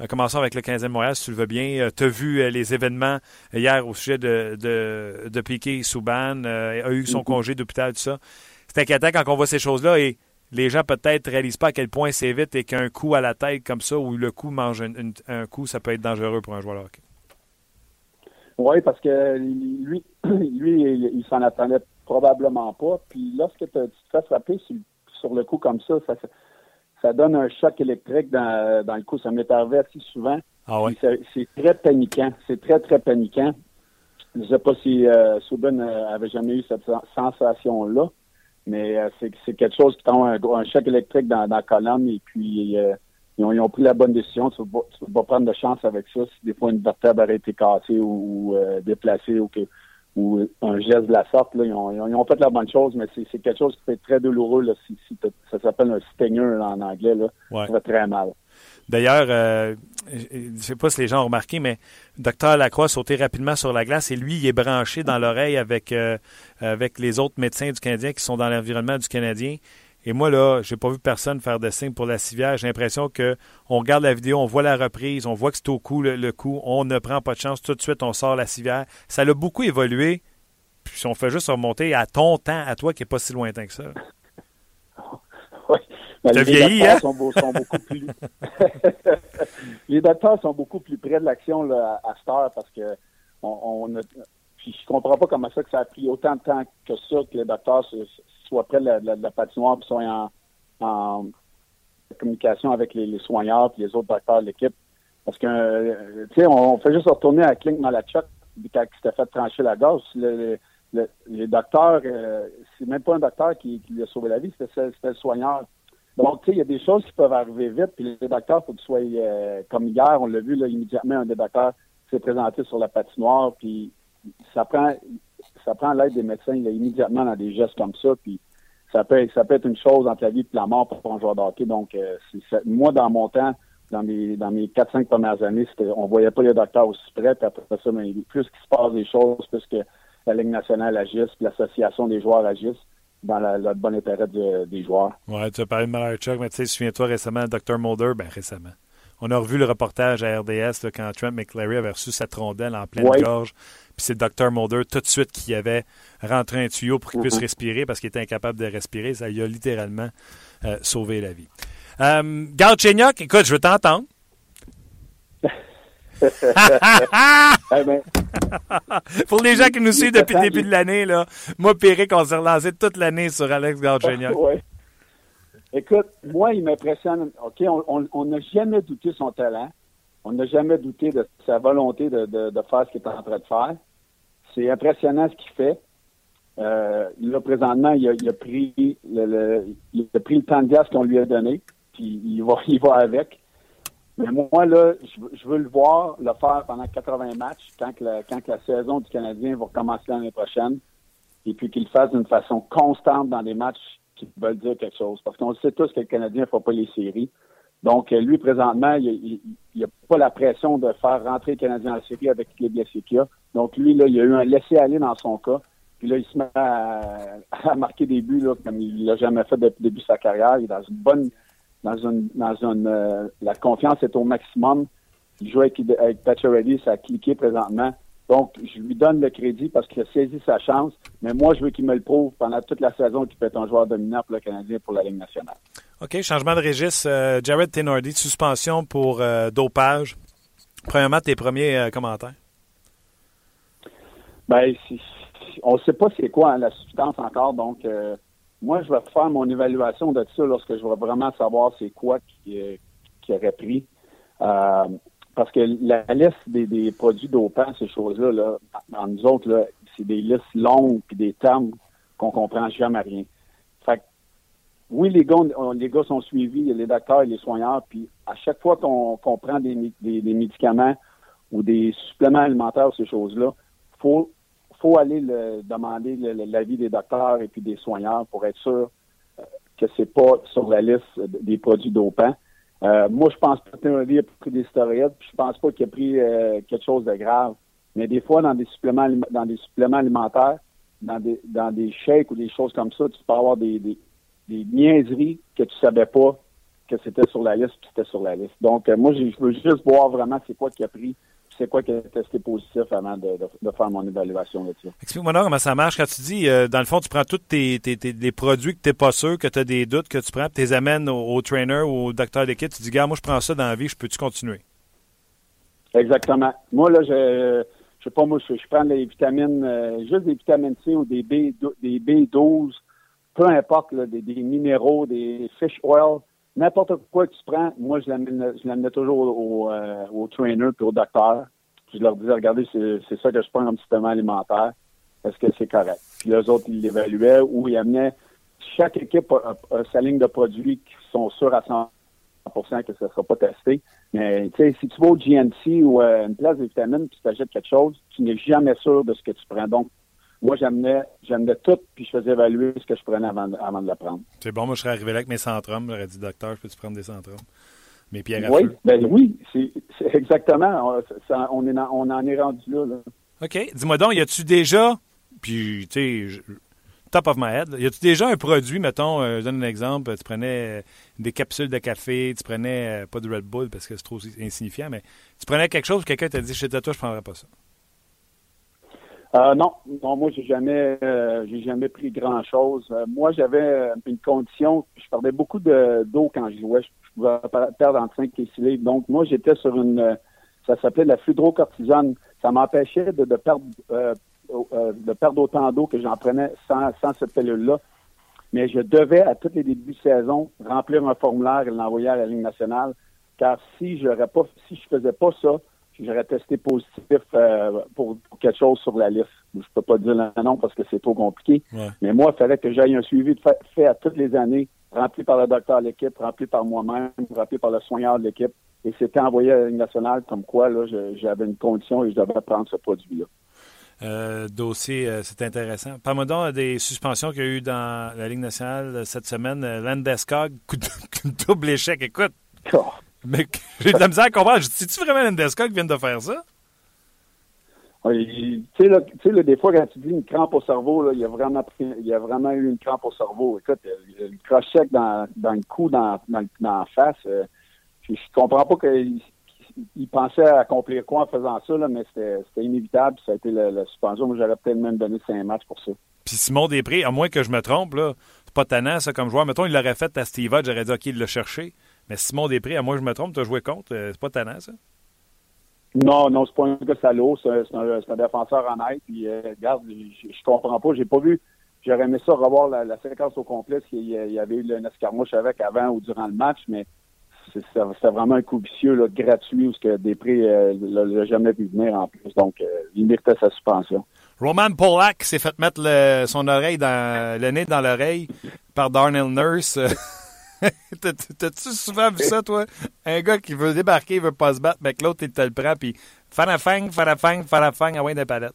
commençons avec le 15e Montréal, si tu le veux bien. tu as vu les événements hier au sujet de, de, de Piquet Souban, a eu son mm-hmm. congé d'hôpital, tout ça. C'est inquiétant quand on voit ces choses-là et les gens peut-être ne réalisent pas à quel point c'est vite et qu'un coup à la tête comme ça, ou le coup mange un, coup, ça peut être dangereux pour un joueur de hockey.
Oui, parce que lui, [clears throat] lui il, s'en attendait probablement pas. Puis lorsque tu te fais frapper sur, le coup comme ça, ça, donne un choc électrique dans, le coup. Ça m'est arrivé assez souvent.
Ah
c'est très paniquant. C'est très, très paniquant. Je ne sais pas si euh, euh, avait jamais eu cette sensation-là, mais euh, c'est quelque chose qui tombe un, choc électrique dans, la colonne et puis euh, ils, ont, pris la bonne décision. Tu ne vas, pas prendre de chance avec ça si des fois une vertèbre aurait été cassée ou, déplacée ou, que, ou un geste de la sorte. Là, ils, ont, fait la bonne chose, mais c'est quelque chose qui peut être très douloureux. Là, si, ça s'appelle un stinger en anglais. Là, Ça fait très mal.
D'ailleurs, euh, je ne sais pas si les gens ont remarqué, mais Dr Lacroix sautait rapidement sur la glace et lui, il est branché dans l'oreille avec, euh, avec les autres médecins du Canadien qui sont dans l'environnement du Canadien. Et moi, là, j'ai pas vu personne faire de signe pour la civière. J'ai l'impression que on regarde la vidéo, on voit la reprise, on voit que c'est au coup le, coup, on ne prend pas de chance, tout de suite, on sort la civière. Ça a beaucoup évolué. Puis on fait juste remonter à ton temps, à toi qui n'est pas si lointain que ça. [laughs]
Oui. Ben, les vieilli, hein? Sont, beaucoup plus... [laughs] les docteurs sont beaucoup plus près de l'action à, à cette heure parce que on, on a... Puis je comprends pas comment ça que ça a pris autant de temps que ça que les docteurs soient près de la, patinoire et soient en, communication avec les, soignants et les autres docteurs de l'équipe. Parce que, euh, tu sais, on, fait juste retourner à Klink Malachuk quand il s'était fait trancher la gorge. Le, les docteurs, euh, c'est même pas un docteur qui, lui a sauvé la vie, c'était le soigneur. Donc, tu sais, il y a des choses qui peuvent arriver vite, puis les docteurs, il faut qu'ils soient, euh, comme hier, on l'a vu, là, immédiatement, un des docteurs s'est présenté sur la patinoire, puis ça prend ça prend l'aide des médecins immédiatement dans des gestes comme ça, puis ça peut, être une chose entre la vie et la mort pour un joueur de hockey. Donc, euh, moi, dans mon temps, dans mes dans mes 4-5 premières années, on voyait pas les docteurs aussi près, puis après ça, mais plus qu'il se passe des choses, plus que la Ligue nationale agisse, puis l'association des joueurs agissent dans le bon intérêt des joueurs.
Oui, tu as parlé de Malarchuk, mais tu sais, souviens-toi récemment, Dr. Mulder, ben récemment. On a revu le reportage à RDS quand Trent McClary avait reçu sa trondelle en pleine gorge. Puis c'est Dr. Mulder tout de suite qui avait rentré un tuyau pour qu'il puisse mm-hmm. respirer parce qu'il était incapable de respirer. Ça lui a littéralement euh, sauvé la vie. Euh, Garde écoute, je veux t'entendre. [laughs] Eh ben. [laughs] Pour les gens qui nous suivent depuis le [laughs] début de l'année, là, moi, Péric, on s'est relancé toute l'année sur Alex Galchenyuk.
Écoute, moi, il m'impressionne. OK, on n'a jamais douté son talent. On n'a jamais douté de sa volonté de, faire ce qu'il est en train de faire. C'est impressionnant ce qu'il fait. Euh, là, présentement, il a, pris le, il a pris le temps de gaz qu'on lui a donné, puis il va, [laughs] il va avec. Mais moi, là, je, veux le voir le faire pendant 80 matchs quand, la, quand la saison du Canadien va recommencer l'année prochaine. Et puis qu'il le fasse d'une façon constante dans des matchs qui veulent dire quelque chose. Parce qu'on sait tous que le Canadien ne fera pas les séries. Donc, lui, présentement, il n'a pas la pression de faire rentrer le Canadien en série avec les blessés qu'il a. Donc, lui, là, il a eu un laisser-aller dans son cas. Puis là, il se met à, [laughs] marquer des buts comme il l'a jamais fait depuis le début de sa carrière. Il est dans une bonne dans une, dans une, euh, la confiance est au maximum. Il joue avec, avec Reddy, ça a cliqué présentement. Donc, je lui donne le crédit parce qu'il a saisi sa chance, mais moi, je veux qu'il me le prouve pendant toute la saison qu'il peut être un joueur dominant pour le Canadien pour la Ligue nationale.
OK, changement de registre. Euh, Jared Tenordi, suspension pour euh, dopage. Premièrement, tes premiers commentaires?
Ben, on ne sait pas c'est quoi hein, la substance encore, donc moi, je vais faire mon évaluation de ça lorsque je vais vraiment savoir c'est quoi qui, euh, qui aurait pris. Euh, parce que la liste des, produits dopants, ces choses-là, là, en nous autres, c'est des listes longues et des termes qu'on comprend jamais rien. Fait oui, les gars, les gars sont suivis, les docteurs et les soigneurs, puis à chaque fois qu'on prend des, médicaments ou des suppléments alimentaires, ces choses-là, faut faut aller le, demander l'avis des docteurs et puis des soigneurs pour être sûr euh, que c'est pas sur la liste des produits dopants. Euh, moi, je pense pas que a pris des stéroïdes, puis je pense pas qu'il a pris euh, quelque chose de grave. Mais des fois, dans des suppléments dans des suppléments alimentaires, dans des dans des shakes ou des choses comme ça, tu peux avoir des, des, des que tu savais pas que c'était sur la liste, puis c'était sur la liste. Donc, moi, je veux juste voir vraiment c'est quoi qu'il a pris, c'est quoi qui est testé positif avant de, faire mon évaluation là-dessus.
Explique-moi comment ça marche? Quand tu dis, euh, dans le fond, tu prends tous tes, les produits que tu n'es pas sûr, que tu as des doutes, que tu prends, tu les amènes au, trainer ou au docteur d'équipe, tu dis, gars, moi, je prends ça dans la vie, je peux-tu continuer?
Exactement. Moi, là, je, je sais pas, moi, je, prends des vitamines, euh, juste des vitamines C ou des B, des B12, peu importe, des, minéraux, des fish oil, n'importe quoi que tu prends, moi, je l'amène toujours au, euh, au, trainer puis au docteur. je leur disais, regardez, c'est ça que je prends comme supplément alimentaire. Est-ce que c'est correct? Puis les autres, ils l'évaluaient ou ils amenaient. Chaque équipe a, sa ligne de produits qui sont sûrs à 100% que ça ne sera pas testé. Mais si tu vas au GNC ou euh, une place de vitamines puis tu achètes quelque chose, tu n'es jamais sûr de ce que tu prends. Donc, moi, j'amenais, j'amenais tout, puis je faisais évaluer ce que je prenais avant, avant de le prendre.
C'est bon, moi, je serais arrivé là avec mes centrums. J'aurais dit, docteur, je peux-tu prendre des centrums? Mes pierres
à oui, Ben oui, c'est, exactement. On, est on en est rendu là.
OK. Dis-moi donc, y a-tu déjà, puis, tu sais, top of my head, y a-tu déjà un produit, mettons, euh, je donne un exemple, tu prenais euh, des capsules de café, tu prenais, euh, pas de Red Bull parce que c'est trop insignifiant, mais tu prenais quelque chose, quelqu'un t'a dit, chez toi, je prendrais pas ça.
Euh, non, non, moi j'ai jamais, euh, j'ai jamais pris grand chose. Euh, moi j'avais une condition, je perdais beaucoup d'eau quand je jouais. Je, pouvais perdre entre 5 et 6 livres. Donc moi j'étais sur une, ça s'appelait la fludrocortisone. Ça m'empêchait de, de, perdre, de perdre autant d'eau que j'en prenais sans, sans cette pilule-là. Mais je devais à tous les débuts de saison remplir un formulaire et l'envoyer à la Ligue nationale. Car si j'aurais pas, si je faisais pas ça, j'aurais testé positif euh, pour, quelque chose sur la liste. Je peux pas dire le nom parce que c'est trop compliqué. Mais moi, il fallait que j'aille un suivi de fait, à toutes les années, rempli par le docteur de l'équipe, rempli par moi-même, rempli par le soigneur de l'équipe. Et c'était envoyé à la Ligue nationale comme quoi là, j'avais une condition et je devais prendre ce produit-là.
Euh, dossier, euh, c'est intéressant. Parle-moi donc des suspensions qu'il y a eu dans la Ligue nationale cette semaine. Landeskog, [laughs] double échec. Écoute, oh. Mais [laughs] j'ai de la misère à comprendre. C'est-tu vraiment Landesca qui vient de faire ça?
tu sais, là, là, des fois, quand tu dis une crampe au cerveau, là, il, y a vraiment, il y a vraiment eu une crampe au cerveau. Écoute, le crochet dans, dans le cou, dans, dans, dans la face, euh, je, comprends pas qu'il il pensait accomplir quoi en faisant ça, là, mais c'était inévitable. Ça a été la, suspension. Moi, j'aurais peut-être même donné cinq matchs pour ça.
Puis Simon Després, à moins que je me trompe, c'est pas tannant, ça, comme joueur. Mettons, il l'aurait fait à Steve j'aurais dit, OK, il l'a cherché. Mais Simon Després, à moi je me trompe, tu as joué contre, euh, c'est pas tannant, ça?
Non, non, c'est pas un gars salaud, c'est un, défenseur honnête. Puis, euh, regarde, je, comprends pas, j'ai pas vu. J'aurais aimé ça revoir la, séquence au complet, s'il y avait eu le escarmouche avec avant ou durant le match, mais c'est vraiment un coup vicieux, là, gratuit, où ce que Després euh, l'a jamais vu venir en plus. Donc, euh, il méritait sa suspension.
Roman Polak s'est fait mettre son oreille dans le nez dans l'oreille par Darnell Nurse. [laughs] [laughs] T'as-tu souvent vu ça, toi? Un gars qui veut débarquer, il veut pas se battre, mais que l'autre, il te le prend, puis farafang, farafang, farafang, à des palettes.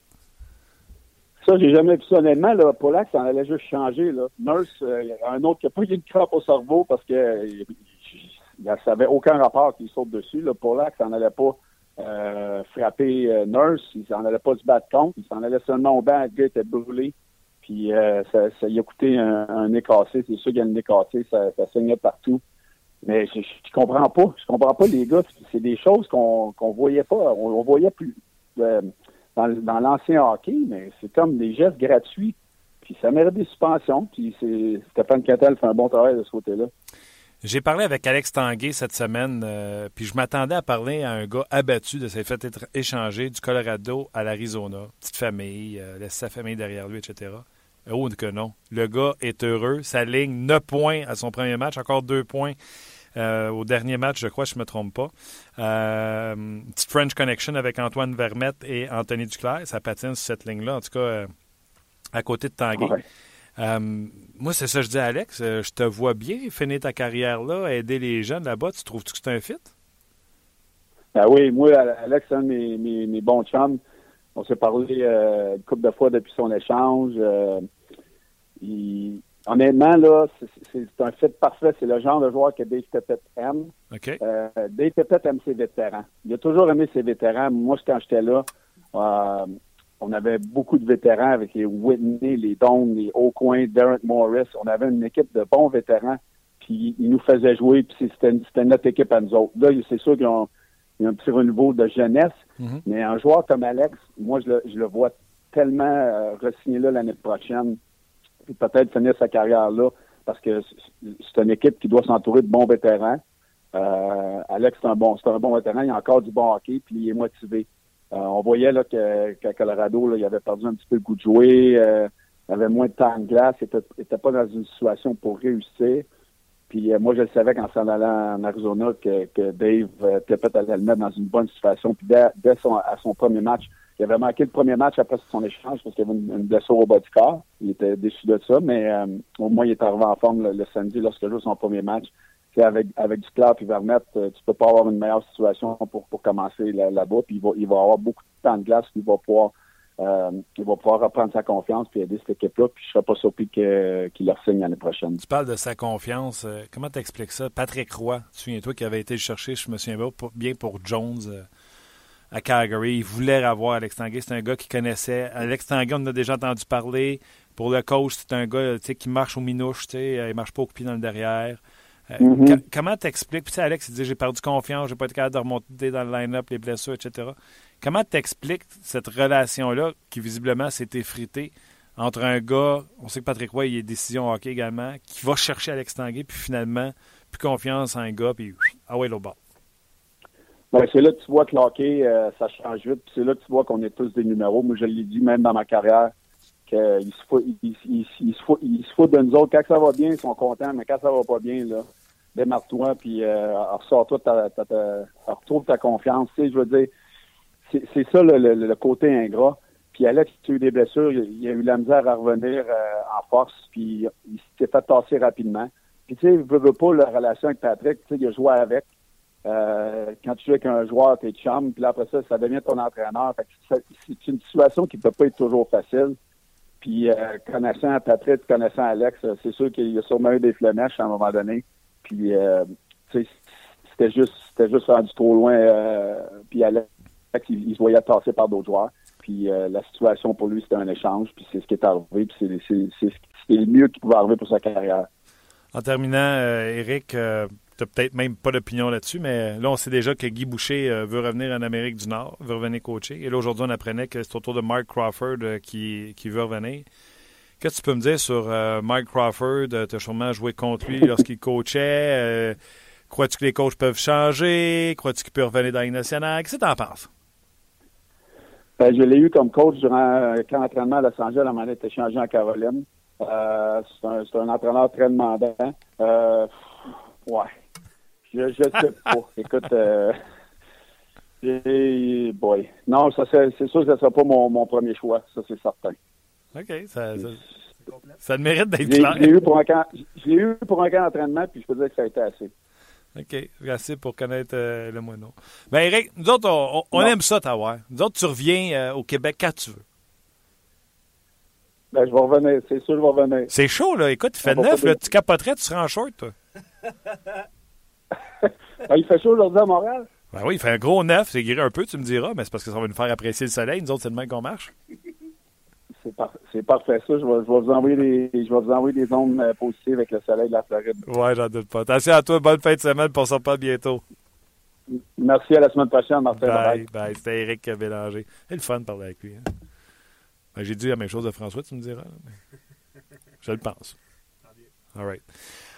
Ça, j'ai jamais vu ça. Honnêtement, là, Polak, ça en allait juste changer. Nurse, euh, un autre qui n'a pas eu une crampe au cerveau parce que ça n'avait aucun rapport qu'il saute dessus. Là. Polak, ça n'en allait pas euh, frapper euh, Nurse, il s'en allait pas se battre contre, il s'en allait seulement au banc, le gars était brûlé. Puis euh, ça, y a coûté un, un nez cassé. C'est sûr qu'il y a un nez cassé, ça, saignait partout. Mais je, je, comprends pas. Je comprends pas les gars. C'est des choses qu'on qu'on voyait pas. On, voyait plus euh, dans, dans l'ancien hockey, mais c'est comme des gestes gratuits. Puis ça mérite des suspensions. Puis c'est Stéphane Cattel fait un bon travail de ce côté-là.
J'ai parlé avec Alex Tanguay cette semaine, euh, puis je m'attendais à parler à un gars abattu de s'être fait échanger du Colorado à l'Arizona. Petite famille, laisse sa famille derrière lui, etc. Oh que non. Le gars est heureux. Sa ligne 9 points à son premier match, encore 2 points euh, au dernier match, je crois, je ne me trompe pas. Euh, petite French Connection avec Antoine Vermette et Anthony Duclair. Ça patine sur cette ligne-là, en tout cas, euh, à côté de Tanguay. moi, c'est ça que je dis à Alex. je te vois bien finir ta carrière là, aider les jeunes là-bas. Tu trouves-tu que c'est un fit?
Ben oui, moi, Alex, de mes, mes, bons chums. On s'est parlé une couple de fois depuis son échange honnêtement, là, c'est un fait parfait. C'est le genre de joueur que Dave Tepet aime. Euh, Dave Tepet aime ses vétérans. Il a toujours aimé ses vétérans. Moi, quand j'étais là, euh, on avait beaucoup de vétérans avec les Whitney, les Dons, les Aucoin, Derek Morris. On avait une équipe de bons vétérans. Puis ils nous faisaient jouer. Puis c'était notre équipe à nous autres. Là, c'est sûr qu'ils ont il y a un petit renouveau de jeunesse. Mm-hmm. Mais un joueur comme Alex, moi, je le, je le vois tellement euh, re-signer là l'année prochaine, peut-être finir sa carrière là, parce que c'est une équipe qui doit s'entourer de bons vétérans. Euh, Alex, c'est un bon, c'est un bon vétéran, il a encore du bon hockey, puis il est motivé. Euh, on voyait là qu'à Colorado, là, il avait perdu un petit peu le goût de jouer, euh, il avait moins de temps de glace, il était, pas dans une situation pour réussir. Puis moi, je le savais qu'en s'en allant en Arizona que, que Dave euh, peut-être allait le mettre dans une bonne situation. Puis dès, son, à son premier match, il avait manqué le premier match après son échange parce qu'il avait une, blessure au bas du corps. Il était déçu de ça, mais au moins il est arrivé en forme le, samedi lorsqu'il a joué son premier match avec, avec du clair puis Vermette, euh, tu peux pas avoir une meilleure situation pour, pour commencer là-bas. puis il va, il va avoir beaucoup de temps de glace, il va pouvoir euh, il va pouvoir reprendre sa confiance puis aider cette équipe-là. Puis je serais pas surpris qu'il leur signe l'année prochaine.
Tu parles de sa confiance. Euh, comment tu expliques ça? Patrick Roy, souviens-toi qui avait été le chercher, je me souviens bien, pour Jones à Calgary. Il voulait avoir Alex Tanguay. C'est un gars qui connaissait. Alex Tanguay, on en a déjà entendu parler. Pour le coach, c'est un gars qui marche au minouche. Il marche pas au pied dans le derrière. Euh, mm-hmm. Comment t'expliques, puis Alex, il dit j'ai perdu confiance, j'ai pas été capable de remonter dans le line-up, les blessures, etc. Comment t'expliques cette relation-là qui visiblement s'est effritée entre un gars, on sait que Patrick Roy, il est décision hockey également, qui va chercher Alex Tanguay, puis finalement, plus confiance en un gars, puis ah ouais, l'autre bord.
Ben, c'est là que tu vois que l'hockey, euh, ça change vite, c'est là que tu vois qu'on est tous des numéros. Moi, je l'ai dit même dans ma carrière, qu'il se fout, il, il, il, se fout, il de nous autres. Quand ça va bien, ils sont contents, mais quand ça va pas bien, là, démarre-toi, puis euh, ressors-toi, ta, ta, ta, retrouve ta confiance. Tu sais, je veux dire, c'est ça le, côté ingrat. Puis Alex, tu as eu des blessures, il, a eu la misère à revenir euh, en force, puis il s'est fait tasser rapidement. Puis tu sais, veux, veux pas la relation avec Patrick, tu sais, il a joué avec. Euh, quand tu joues avec un joueur, t'es chum, puis après ça, ça devient ton entraîneur. c'est une situation qui peut pas être toujours facile. Puis euh, connaissant Patrick, connaissant Alex, c'est sûr qu'il y a sûrement eu des flemèches à un moment donné. Puis, euh, c'était juste, c'était juste rendu trop loin. Euh, puis, Alex, il, se voyait passer par d'autres joueurs. Puis, euh, la situation pour lui, c'était un échange. Puis, c'est ce qui est arrivé. Puis, c'est le mieux qui pouvait arriver pour sa carrière.
En terminant, Eric, n'as peut-être même pas d'opinion là-dessus, mais là, on sait déjà que Guy Boucher veut revenir en Amérique du Nord, veut revenir coacher. Et là, aujourd'hui, on apprenait que c'est au tour de Mark Crawford qui, qui veut revenir. Qu'est-ce que tu peux me dire sur euh, Mike Crawford? Euh, tu as sûrement joué contre lui lorsqu'il coachait. Euh, crois-tu que les coachs peuvent changer? Crois-tu qu'il peut revenir dans la nationale? Qu'est-ce que tu en penses?
Ben, je l'ai eu comme coach durant un camp à Los Angeles. Moment été changé en Caroline. c'est un, entraîneur très demandant. ouais. Je ne sais pas. Écoute, boy. Non, ça c'est sûr que ce ne sera pas mon, mon premier choix. Ça, c'est certain.
OK. Ça, ça, ça mérite d'être clair.
Je l'ai eu pour un camp, eu pour un camp d'entraînement, puis je peux dire que ça a été assez.
OK. Assez pour connaître euh, le moineau. Ben, Eric, nous autres, on, aime ça, t'avoir. Nous autres, tu reviens euh, au Québec quand tu veux.
Ben, je vais revenir. C'est sûr, je vais revenir.
C'est chaud, là. Écoute, il fait neuf. Là, tu capoterais, tu seras en short, toi. [laughs]
ben, il fait chaud aujourd'hui à Montréal?
Ben oui, il fait un gros neuf. C'est guéri un peu, tu me diras, mais c'est parce que ça va nous faire apprécier le soleil. Nous autres, c'est même qu'on marche.
C'est parfait ça. Je vais, vous envoyer des, je vais vous envoyer des ondes euh, positives avec le soleil de la Floride.
Ouais, j'en doute pas. Attention à toi. Bonne fin de semaine. Pour ça pas bientôt.
Merci. À la semaine prochaine, Martin.
Bye. Bye. C'était Eric Bélanger. C'est le fun de parler avec lui. Hein. Ben, j'ai dit la même chose de François, tu me diras. Je le pense. All right.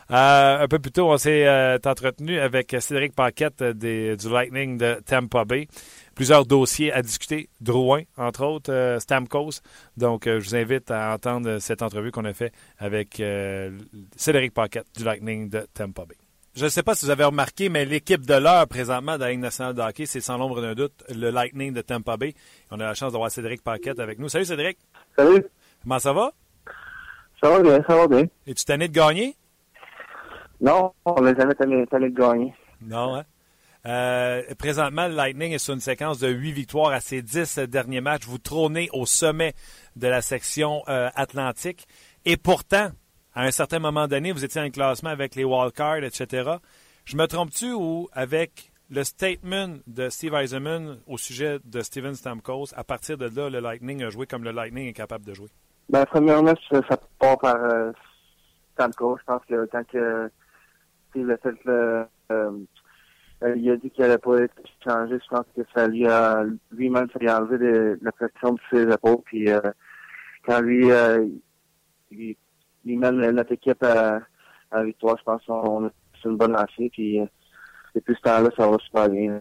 Euh, un peu plus tôt, on s'est euh, entretenu avec Cédric Paquette du Lightning de Tampa Bay plusieurs dossiers à discuter. Drouin, entre autres, euh, Stamkos. Donc, euh, je vous invite à entendre cette entrevue qu'on a faite avec euh, Cédric Paquette du Lightning de Tampa Bay. Je ne sais pas si vous avez remarqué, mais l'équipe de l'heure présentement de la Ligue nationale de hockey, c'est sans l'ombre d'un doute le Lightning de Tampa Bay. On a la chance d'avoir Cédric Paquette avec nous. Salut Cédric.
Salut.
Comment ça va?
Ça va bien, ça va bien.
Es-tu tanné de gagner?
Non, on n'a jamais tanné de gagner.
Non, hein? Euh, présentement, le Lightning est sur une séquence de huit victoires à ses dix derniers matchs. Vous trônez au sommet de la section euh, atlantique. Et pourtant, à un certain moment donné, vous étiez en classement avec les wildcards, etc. Je me trompe-tu ou avec le statement de Steve Eisenman au sujet de Steven Stamkos, à partir de là, le Lightning a joué comme le Lightning est capable de jouer?
Ben, premièrement, ça part par euh, Stamkos. Je pense que tant que Steve a fait le il a dit qu'il n'allait pas être changé. Je pense que ça lui a lui-même ça lui a la pression de ses épaules. Puis quand lui il, il, mène notre équipe à, la victoire, je pense qu'on c'est une bonne lancée. Puis depuis ce temps-là, ça va super bien.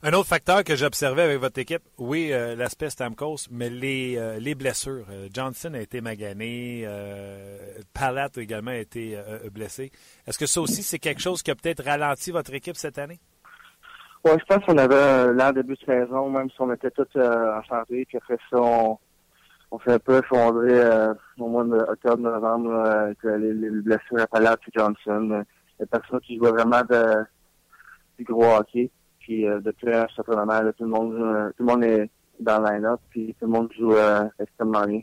Un autre facteur que j'ai observé avec votre équipe, oui, euh, l'aspect Stamkos, mais les, euh, les blessures. Euh, Johnson a été magané, Palat a également été blessé. Est-ce que ça aussi, c'est quelque chose qui a peut-être ralenti votre équipe cette année?
Oui, je pense qu'on avait l'an début de saison, même si on était tous en santé, puis après ça, on, on s'est un peu effondré au mois d'octobre-novembre avec les, les, blessures à Palat et Johnson. Il y a personne qui jouait vraiment de, du gros hockey. Puis euh, depuis un certain moment, tout, le monde, euh, tout le monde est dans le line-up, puis tout le monde joue euh, extrêmement bien.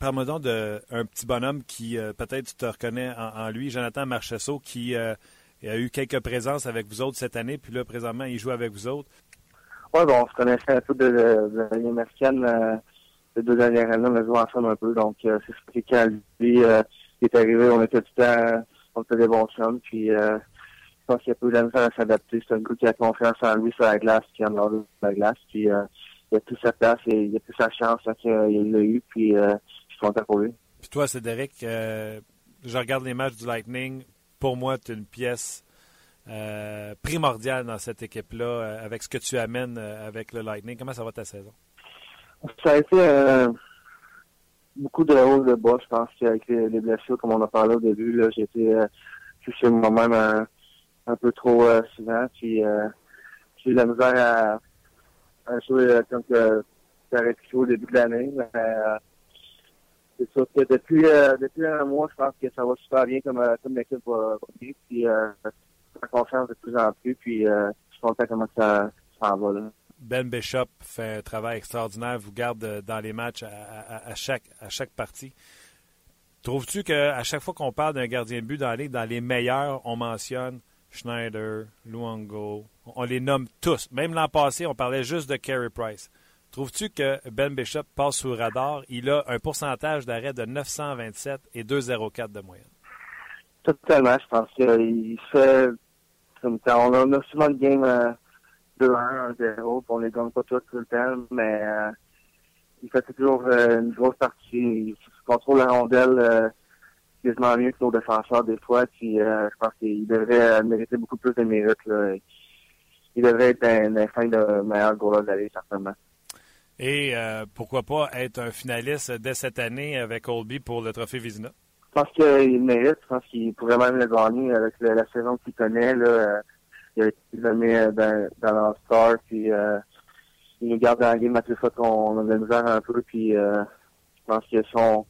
Parle-moi donc d'un petit bonhomme qui, peut-être tu te reconnais en, lui, Jonathan Marchesso, qui a eu quelques présences avec vous autres cette année, puis là, présentement, il joue avec vous autres.
Oui, bon, on se connaissait un peu de, de, l'année américaine. les deux dernières années, on a joué ensemble un peu. Donc, c'est ce qui, quand lui est arrivé, on était tout le temps, on était des bons chums. Puis, pense qu'il a peu de à s'adapter. C'est un gars qui a confiance en lui sur la glace, qui en a la glace. Puis euh, il a plus sa place et il a plus sa chance qu'il l'a eu. Puis euh, je suis content pour lui.
Puis toi, Cédric, euh, je regarde les matchs du Lightning. Pour moi, tu es une pièce euh, primordiale dans cette équipe-là, avec ce que tu amènes avec le Lightning. Comment ça va ta saison?
Ça a été beaucoup de haut de bas, je pense, avec les, les, blessures, comme on a parlé au début. J'ai été touché moi-même un peu trop euh, souvent. Puis euh, j'ai eu la misère à, à jouer euh, comme que pu au début de l'année. Mais c'est sûr que depuis depuis un mois, je pense que ça va super bien comme, comme l'équipe va, bien. Puis j'ai confiance de plus en plus. Puis je suis content comment ça s'en va là.
Ben Bishop fait un travail extraordinaire, vous garde dans les matchs à, à, chaque, à chaque partie. Trouves-tu qu'à chaque fois qu'on parle d'un gardien de but dans les meilleurs, on mentionne Schneider, Luango, on les nomme tous. Même l'an passé, on parlait juste de Carey Price. Trouves-tu que Ben Bishop passe sous le radar? Il a un pourcentage d'arrêt de 927 et 2,04 de moyenne.
Totalement, je pense qu'il fait On a souvent le game 2-1, 1-0, on les gagne pas tous tout le temps, mais euh, il fait toujours euh, une grosse partie. Il contrôle la rondelle euh, quasiment mieux que nos défenseurs des fois. Puis euh, je pense qu'il devrait mériter beaucoup plus de mérite. Il devrait être un, un fin de meilleur goaler d'aller, certainement.
Et euh, pourquoi pas être un finaliste dès cette année avec Colby pour le trophée Vizina?
Je pense qu'il mérite. Je pense qu'il pourrait même le gagner avec la, saison qu'il connaît. Là, euh, il a été donné dans, dans l'All-Star. Puis il nous garde dans la game à chaque fois qu'on a de la misère un peu. Puis je pense que son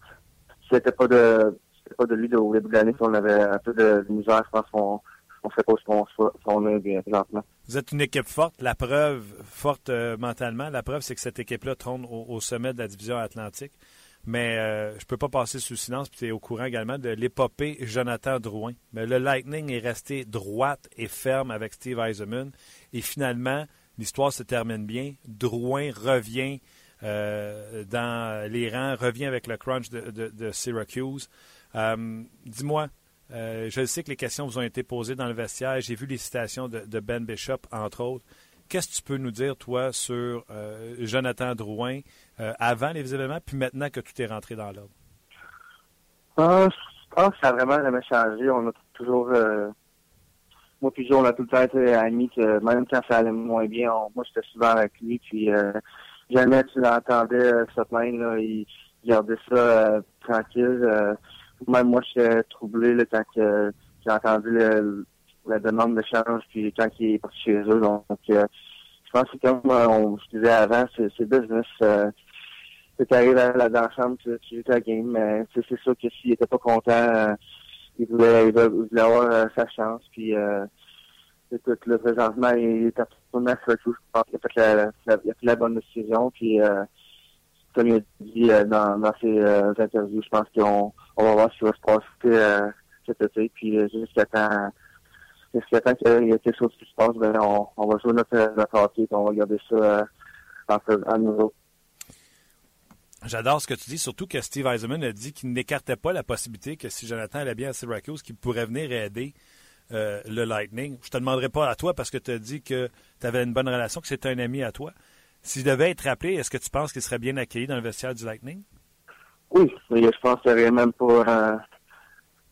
si c'était pas de pas de lui au début de l'année si on avait un peu de, misère. Je pense qu'on on pas ce qu'on est bien présentement.
Vous êtes une équipe forte. La preuve, forte euh, mentalement, la preuve, c'est que cette équipe-là trône au, sommet de la division atlantique. Mais euh, je peux pas passer sous silence, puis tu es au courant également de l'épopée Jonathan Drouin. Mais le Lightning est resté droite et ferme avec Steve Eisenman. Et finalement, l'histoire se termine bien. Drouin revient euh, dans les rangs, revient avec le crunch de, de Syracuse. Euh, dis-moi, euh, je sais que les questions vous ont été posées dans le vestiaire. J'ai vu les citations de, Ben Bishop, entre autres. Qu'est-ce que tu peux nous dire, toi, sur euh, Jonathan Drouin avant les événements, puis maintenant que tout est rentré dans l'ordre?
Ah, je pense que ça a vraiment jamais changé. On a toujours, moi puis on a tout le temps été amis, que même quand ça allait moins bien, moi j'étais souvent avec lui, puis jamais tu l'entendais se plaindre, il, gardait ça tranquille même moi, je suis troublé là, quand j'ai entendu le, la demande d'échange, puis quand il est parti chez eux. Donc, euh, je pense que comme euh, on, je disais avant, c'est business. Euh, tu arrives à la, chambre, tu, joues ta game, mais c'est sûr que s'il était pas content, euh, il, voulait, il, voulait, avoir sa chance. Puis, écoute, le présentement, il est absolument tout. Je pense qu'il a fait la, la, il a fait la bonne décision. Puis, comme il a dit dans, dans ses interviews, je pense qu'on on va voir ce qui va se passer euh, cet été. Puis euh, jusqu'à temps jusqu'à temps qu'il y ait quelque chose qui se passe, ben, on, on va jouer notre, notre hockey et on va garder ça euh, à nouveau.
J'adore ce que tu dis, surtout que Steve Eisenman a dit qu'il n'écartait pas la possibilité que si Jonathan allait bien à Syracuse, qu'il pourrait venir aider le Lightning. Je te demanderai pas à toi parce que tu as dit que tu avais une bonne relation, que c'était un ami à toi. S'il devait être rappelé, est-ce que tu penses qu'il serait bien accueilli dans le vestiaire du Lightning?
Oui, je pense qu'il n'y aurait même pas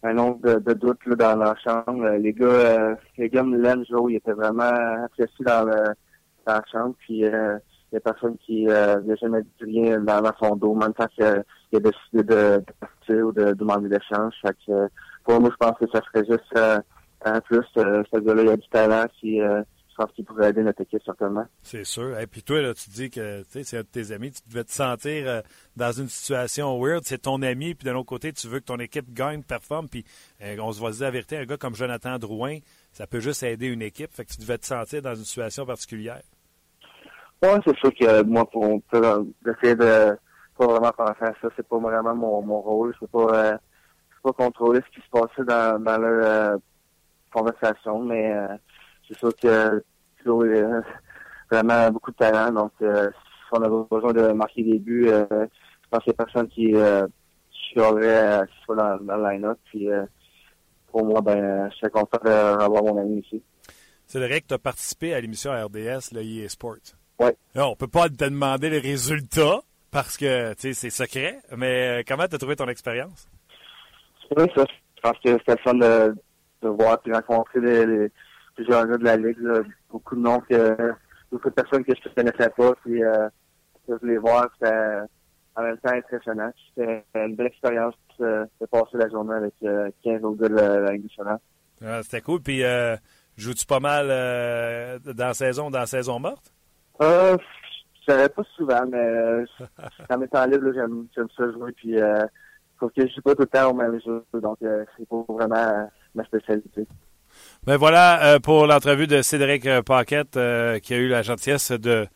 un nombre de, doutes dans la chambre. Les gars, les gars me l'aiment, Joe, il était vraiment apprécié dans, la chambre. Puis il n'y a personne qui euh, n'a jamais dit rien dans, son dos, même quand il, a décidé de, partir ou de, demander l'échange. Fait que, pour moi, je pense que ça serait juste euh, un plus. Euh, ce gars-là, il a du talent. Euh, je pense qu'il pourrait aider notre équipe, certainement.
C'est sûr. Et puis toi, là, tu dis que c'est un de tes amis. Tu devais te sentir euh, dans une situation weird. C'est ton ami, puis de l'autre côté, tu veux que ton équipe gagne, performe. Puis on se voit dire la vérité, un gars comme Jonathan Drouin, ça peut juste aider une équipe. Fait que tu devais te sentir dans une situation particulière.
Ouais, c'est sûr que moi, pour essayer de pas vraiment penser à ça, c'est pas vraiment mon, mon rôle. C'est pas, euh, pas contrôler ce qui se passait dans, dans leur euh, conversation, mais euh, c'est sûr que Claude a vraiment beaucoup de talent. Donc, si on avait besoin de marquer des buts, je pense qu'il n'y a personne qui euh, chialerait qu'il soit dans, dans le line-up. Puis, pour moi, ben, je suis content d'avoir mon ami ici.
C'est vrai que tu as participé à l'émission RDS, le EA Sports.
Oui.
On ne peut pas te demander les résultats parce que c'est secret, mais euh, comment tu as trouvé ton expérience?
Oui, ça. Je pense que c'était le fun de, de voir et rencontrer les, plusieurs gars de la Ligue. Beaucoup de noms que beaucoup de personnes que je ne connaissais pas. Puis euh, je les voir, c'était en même temps impressionnant. C'était une belle expérience de, passer la journée avec 15 euh, autres gars de la, Ligue nationale.
Ah, c'était cool. Puis euh, joues-tu pas mal dans la saison, dans la saison morte?
Euh, je savais pas souvent, mais euh, dans mes temps libres, j'aime, ça jouer. Puis, euh, sauf que je joue pas tout le temps au même jeu, donc euh, c'est pas vraiment euh, ma spécialité.
Ben voilà pour l'entrevue de Cédric Paquette qui a eu la gentillesse de,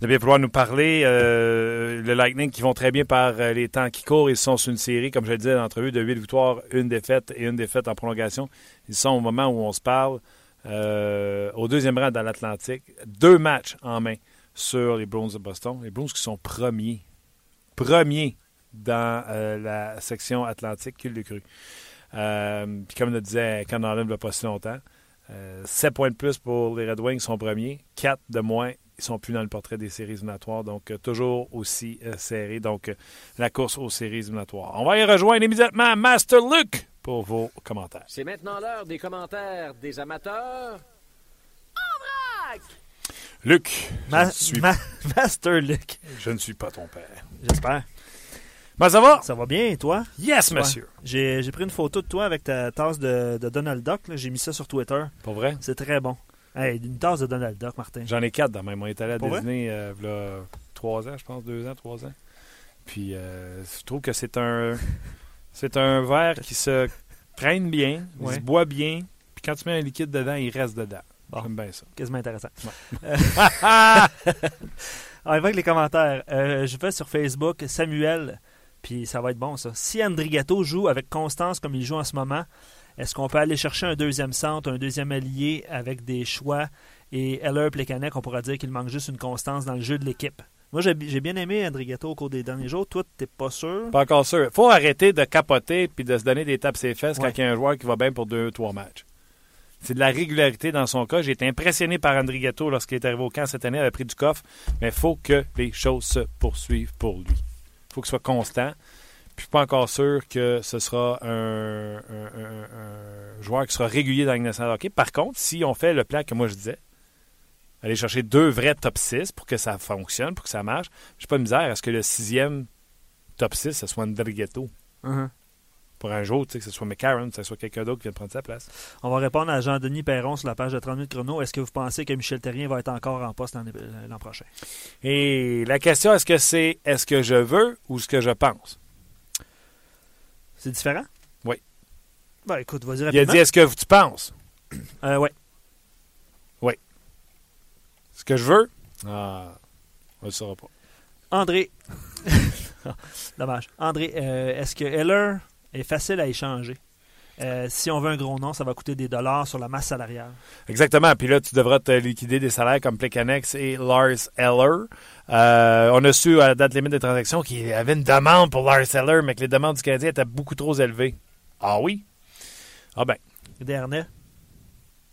de bien pouvoir nous parler. le Lightning qui vont très bien par les temps qui courent. Ils sont sur une série, comme je le disais l'entrevue, de 8 victoires, une défaite et une défaite en prolongation. Ils sont au moment où on se parle. Euh, au deuxième rang dans l'Atlantique. Deux matchs en main sur les Bruins de Boston. Les Bruins qui sont premiers. Premiers dans euh, la section Atlantique, qu'il le cru. Euh, puis comme le disait Ken il n'y a pas si longtemps, 7 points de plus pour les Red Wings sont premiers, 4 de moins, ils sont plus dans le portrait des séries éliminatoires, donc toujours aussi serré. Donc la course aux séries éliminatoires. On va y rejoindre immédiatement Master Luke pour vos commentaires.
C'est maintenant l'heure des commentaires des amateurs. En vrac!
Luc, [laughs]
Master Luc.
Je ne suis pas ton père.
J'espère.
Ben, ça va?
Ça va bien, toi?
Yes, monsieur.
J'ai pris une photo de toi avec ta tasse de, Donald Duck. J'ai mis ça sur Twitter.
Pour vrai?
C'est très bon. Hey, une tasse de Donald Duck, Martin.
J'en ai quatre dans même. On est allé à Disney euh, il y a trois ans, je pense, deux ans, trois ans. Puis euh, je trouve que c'est un [laughs] c'est un verre qui se traîne bien, il se boit bien, puis quand tu mets un liquide dedans, il reste dedans. J'aime bien ça.
Quasiment intéressant. Euh, [laughs] [laughs] avec les commentaires, euh, je vais sur Facebook, Samuel, puis ça va être bon ça. Si Andrigato joue avec constance comme il joue en ce moment, est-ce qu'on peut aller chercher un deuxième centre, un deuxième allié avec des choix? Et Heller Plekanec, on pourra dire qu'il manque juste une constance dans le jeu de l'équipe. Moi, j'ai bien aimé Andrigato au cours des derniers jours. Toi, t'es pas sûr?
Pas encore sûr. faut arrêter de capoter puis de se donner des tapes ses fesses quand il y a un joueur qui va bien pour deux, trois matchs. C'est de la régularité dans son cas. J'ai été impressionné par Andrigato lorsqu'il est arrivé au camp cette année. Il a pris du coffre. Mais il faut que les choses se poursuivent pour lui. Il faut qu'il soit constant. Puis je suis pas encore sûr que ce sera un, joueur qui sera régulier dans hockey. Par contre, si on fait le plan que moi je disais, aller chercher deux vrais top 6 pour que ça fonctionne, pour que ça marche. Je pas de misère à ce que le sixième top 6, ce soit Andrigetto. Uh-huh. Pour un jour, que ce soit McCarron, que ce soit quelqu'un d'autre qui vient prendre sa place.
On va répondre à Jean-Denis Perron sur la page de 30 minutes chrono. Est-ce que vous pensez que Michel Terrien va être encore en poste l'an prochain?
Et la question, est-ce que c'est est-ce que je veux ou ce que je pense?
C'est différent?
Oui.
Ben, écoute, vas-y
rapidement. Il a dit est-ce que tu penses?
Euh, oui.
Ce que je veux, ah, on ne le saura pas.
André, [laughs] dommage. André, euh, est-ce que Heller est facile à échanger? Euh, si on veut un gros nom, ça va coûter des dollars sur la masse salariale.
Exactement. Puis là, tu devras te liquider des salaires comme Plekanex et Lars Eller. Euh, on a su à la date limite des transactions qu'il y avait une demande pour Lars Eller, mais que les demandes du Canadien étaient beaucoup trop élevées. Ah oui? Ah ben.
Dernier.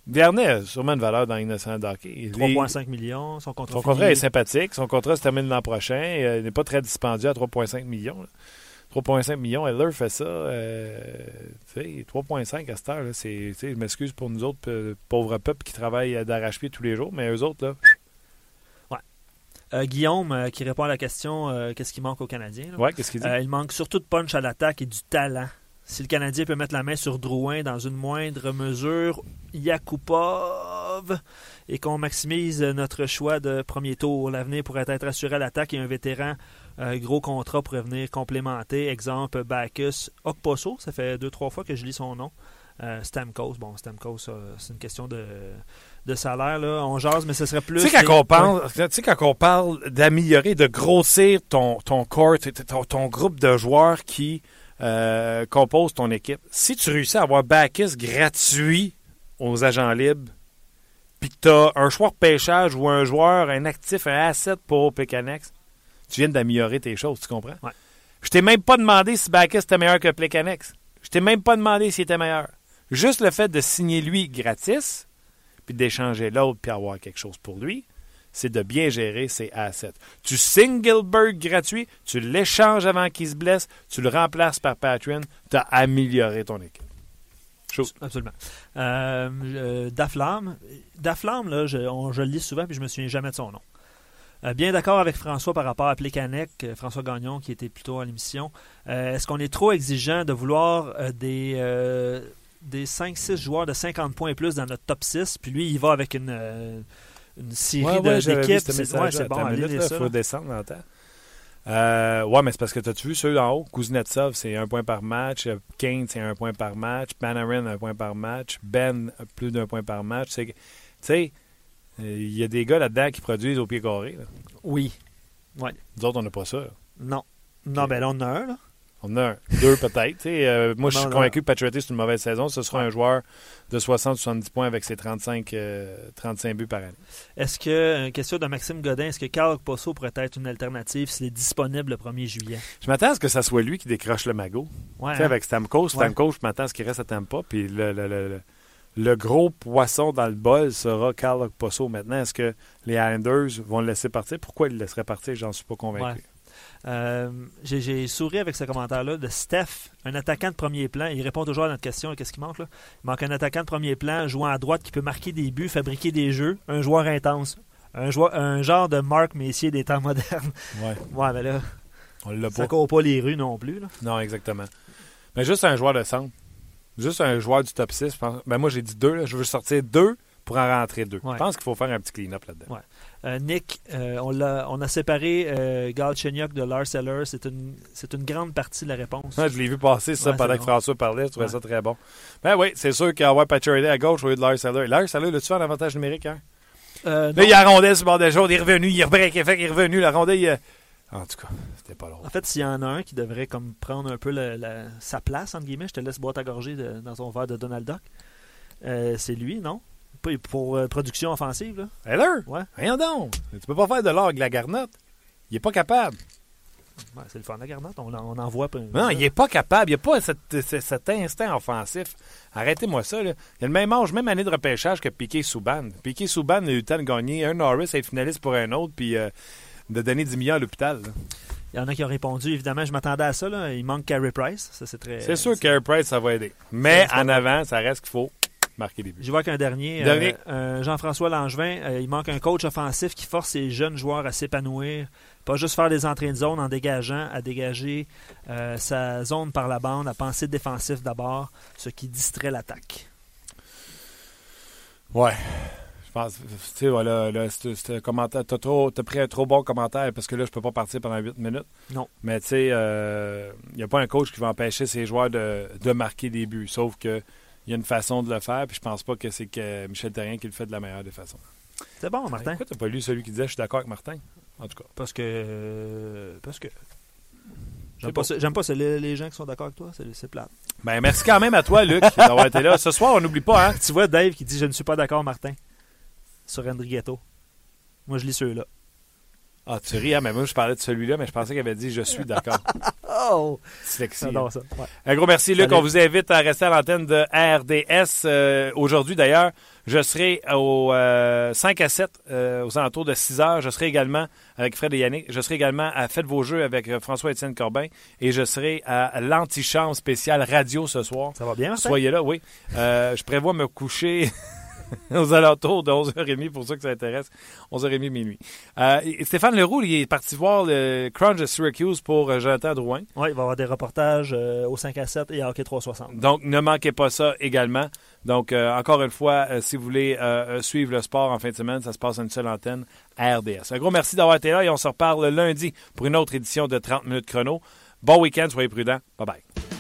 Dernier a sûrement une valeur dans l'innocent d'hockey.
3,5 millions. Son contrat,
son contrat est sympathique. Son contrat se termine l'an prochain. il n'est pas très dispendieux à 3,5 millions. 3,5 millions, Heller fait ça. Euh, 3,5 à cette heure, c'est, je m'excuse pour nous autres, pauvres peuples qui travaillent d'arrache-pied tous les jours, mais eux autres, là.
Ouais. Euh, Guillaume, euh, qui répond à la question euh, qu'est-ce qui manque aux Canadiens
Ouais, qu'est-ce qu'il dit?
Il manque surtout de punch à l'attaque et du talent. Si le Canadien peut mettre la main sur Drouin dans une moindre mesure, Yakupov, et qu'on maximise notre choix de premier tour, l'avenir pourrait être assuré à l'attaque et un vétéran gros contrat pourrait venir complémenter. Exemple, Bacchus Okposo, ça fait deux, trois fois que je lis son nom. Euh, Stamkos, bon, Stamkos, c'est une question de, de, salaire, là. On jase, mais ce serait plus.
Tu sais, quand, on parle, quand on parle d'améliorer, de grossir ton, ton corps, ton, ton groupe de joueurs qui euh, composent ton équipe, si tu réussis à avoir Bacchus gratuit aux agents libres, puis que tu as un joueur de pêchage ou un joueur, un actif, un asset pour Pécanex, tu viens d'améliorer tes choses, tu comprends?
Ouais.
Je t'ai même pas demandé si Bacchus était meilleur que Plecanex. Je t'ai même pas demandé s'il était meilleur. Juste le fait de signer lui gratis, puis d'échanger l'autre, puis avoir quelque chose pour lui, c'est de bien gérer ses assets. Tu signes Gilbert gratuit, tu l'échanges avant qu'il se blesse, tu le remplaces par Patreon, tu as amélioré ton équipe.
Chose. Absolument. Euh, euh, Daflam, Daflam, là, je, je, le lis souvent, puis je me souviens jamais de son nom. Euh, bien d'accord avec François par rapport à Plekanec, euh, François Gagnon qui était plutôt à l'émission. Euh, est-ce qu'on est trop exigeant de vouloir des, des 5-6 joueurs de 50 points et plus dans notre top 6, puis lui, il va avec une, une série d'équipes.
C'est bon, il faut descendre le ouais, mais c'est parce que tu as vu ceux en haut? Kuznetsov, c'est un point par match. Kane, c'est un point par match. Panarin, un point par match. Ben, plus d'un point par match. Tu sais, il y a des gars là-dedans qui produisent au pied carré.
Oui. Ouais.
Nous autres, on n'a pas ça.
Non. Non, ben là, on en a un. Là.
On en a un. Deux peut-être. Euh, moi, je suis convaincu que Patriotty, c'est une mauvaise saison. Ce sera un joueur de 60-70 points avec ses 35, 35 euh, buts par année.
Est-ce que, une question de Maxime Godin, est-ce que Carl Posso pourrait être une alternative s'il est disponible le 1er juillet?
Je m'attends à ce que ça soit lui qui décroche le magot.
Ouais,
hein? Avec Stamkos. Stamkos, je m'attends à ce qu'il reste à Tampa. Puis le, le, le le gros poisson dans le bol sera Carl Posso. Maintenant, est-ce que les Islanders vont le laisser partir? Pourquoi ils le laisseraient partir? J'en suis pas convaincu.
Euh, j'ai souri avec ce commentaire-là de Steph, un attaquant de premier plan. Il répond toujours à notre question qu'est-ce qui manque là? Il manque un attaquant de premier plan, jouant à droite qui peut marquer des buts, fabriquer des jeux, un joueur intense. Un, joueur, un genre de Marc Messier des temps modernes.
Ouais. [laughs]
ouais, mais là,
On
ça court pas les rues non plus. Là.
Non, exactement. Mais juste un joueur de centre. Juste un joueur du top 6, je pense. Ben moi, j'ai dit deux. Je veux sortir deux pour en rentrer deux. Je pense qu'il faut faire un petit clean-up là-dedans.
Ouais. Euh, Nick, euh, on, a, on a séparé euh, Galchenyuk de Lars Eller. C'est une, une grande partie de la réponse.
je l'ai vu passer ça pendant que François parlait. Je trouvais ça très bon. Ben oui, c'est sûr qu'avoir Patrick à gauche au lieu de Lars Eller. Lars Eller, là-tu fait un avantage numérique? Hein?
là,
il a rondelle sur le bord de jaune. Il est revenu. Il est break. Il est revenu. La rondelle, il En tout cas, c'était pas long.
En fait, s'il y en a un qui devrait comme prendre un peu sa place, entre guillemets, je te laisse boire ta gorgée dans ton verre de Donald Duck, c'est lui, non? Pour euh, production offensive, là?
Heller?
Ouais.
Rien donc. Tu peux pas faire de l'or avec la garnotte. Il est pas capable.
Ouais, c'est le fun, la garnotte. On, on en voit pas.
Non, il est pas capable. Il n'y a pas cet instinct offensif. Arrêtez-moi ça. Là. Il a le même âge, même année de repêchage que Piquet Souban. Piquet Souban a eu le temps de gagner un Norris, être finaliste pour un autre, puis euh, de donner 10 millions à l'hôpital.
Il y en a qui ont répondu, évidemment, je m'attendais à ça. Là. Il manque Carey Price. Ça, c'est très.
C'est sûr que Carey Price, ça va aider. Mais en avant, ça reste qu'il faut marquer des buts.
Je vois qu'un dernier,
dernier.
Euh, Jean-François Langevin, euh, il manque un coach offensif qui force ses jeunes joueurs à s'épanouir. Pas juste faire des entrées de zone en dégageant, à dégager euh, sa zone par la bande, à penser défensif d'abord, ce qui distrait l'attaque.
Ouais. Je pense, tu sais, voilà, là, c'est commentaire. T'as, trop, t'as pris un trop bon commentaire parce que là, je peux pas partir pendant 8 minutes.
Non.
Mais tu sais, il euh, n'y a pas un coach qui va empêcher ses joueurs de, de marquer des buts. Sauf que il y a une façon de le faire, puis je pense pas que c'est que Michel Terrien qui le fait de la meilleure des façons.
C'est bon, Martin.
Pourquoi t'as pas lu celui qui disait je suis d'accord avec Martin? En tout cas.
Parce que. parce que. J'aime pas, j'aime pas les, gens qui sont d'accord avec toi, c'est, plate.
Ben, merci quand même à toi, Luc, d'avoir été là. Ce soir, on n'oublie pas, hein? [laughs]
tu vois Dave qui dit Je ne suis pas d'accord, Martin sur Ghetto. Moi, je lis ceux-là.
Ah, tu ris, hein? mais moi, je parlais de celui-là, mais je pensais qu'il avait dit Je suis d'accord. [laughs]
oh!
Sexy.
J'adore ça. Ouais.
Un gros merci, Luc. On vous invite à rester à l'antenne de RDS. Euh, Aujourd'hui, d'ailleurs, je serai au euh, 5 à 7, euh, aux alentours de 6 heures. Je serai également avec Fred et Yannick. Je serai également à Faites vos jeux avec euh, François-Étienne Corbin. Et je serai à l'antichambre spéciale radio ce soir.
Ça va bien, Martin?
Soyez là, oui. Euh, je prévois me coucher [laughs] [laughs] aux alentours de 11h30 pour ceux que ça intéresse. 11h30 minuit. Euh, Stéphane Leroux, il est parti voir le Crunch de Syracuse pour euh, Jonathan Drouin.
Oui, il va y avoir des reportages euh, au 5 à 7 et à Hockey 360.
Donc, ne manquez pas ça également. Donc, encore une fois, si vous voulez suivre le sport en fin de semaine, ça se passe à une seule antenne à RDS. Un gros merci d'avoir été là et on se reparle lundi pour une autre édition de 30 minutes chrono. Bon week-end, soyez prudents. Bye bye.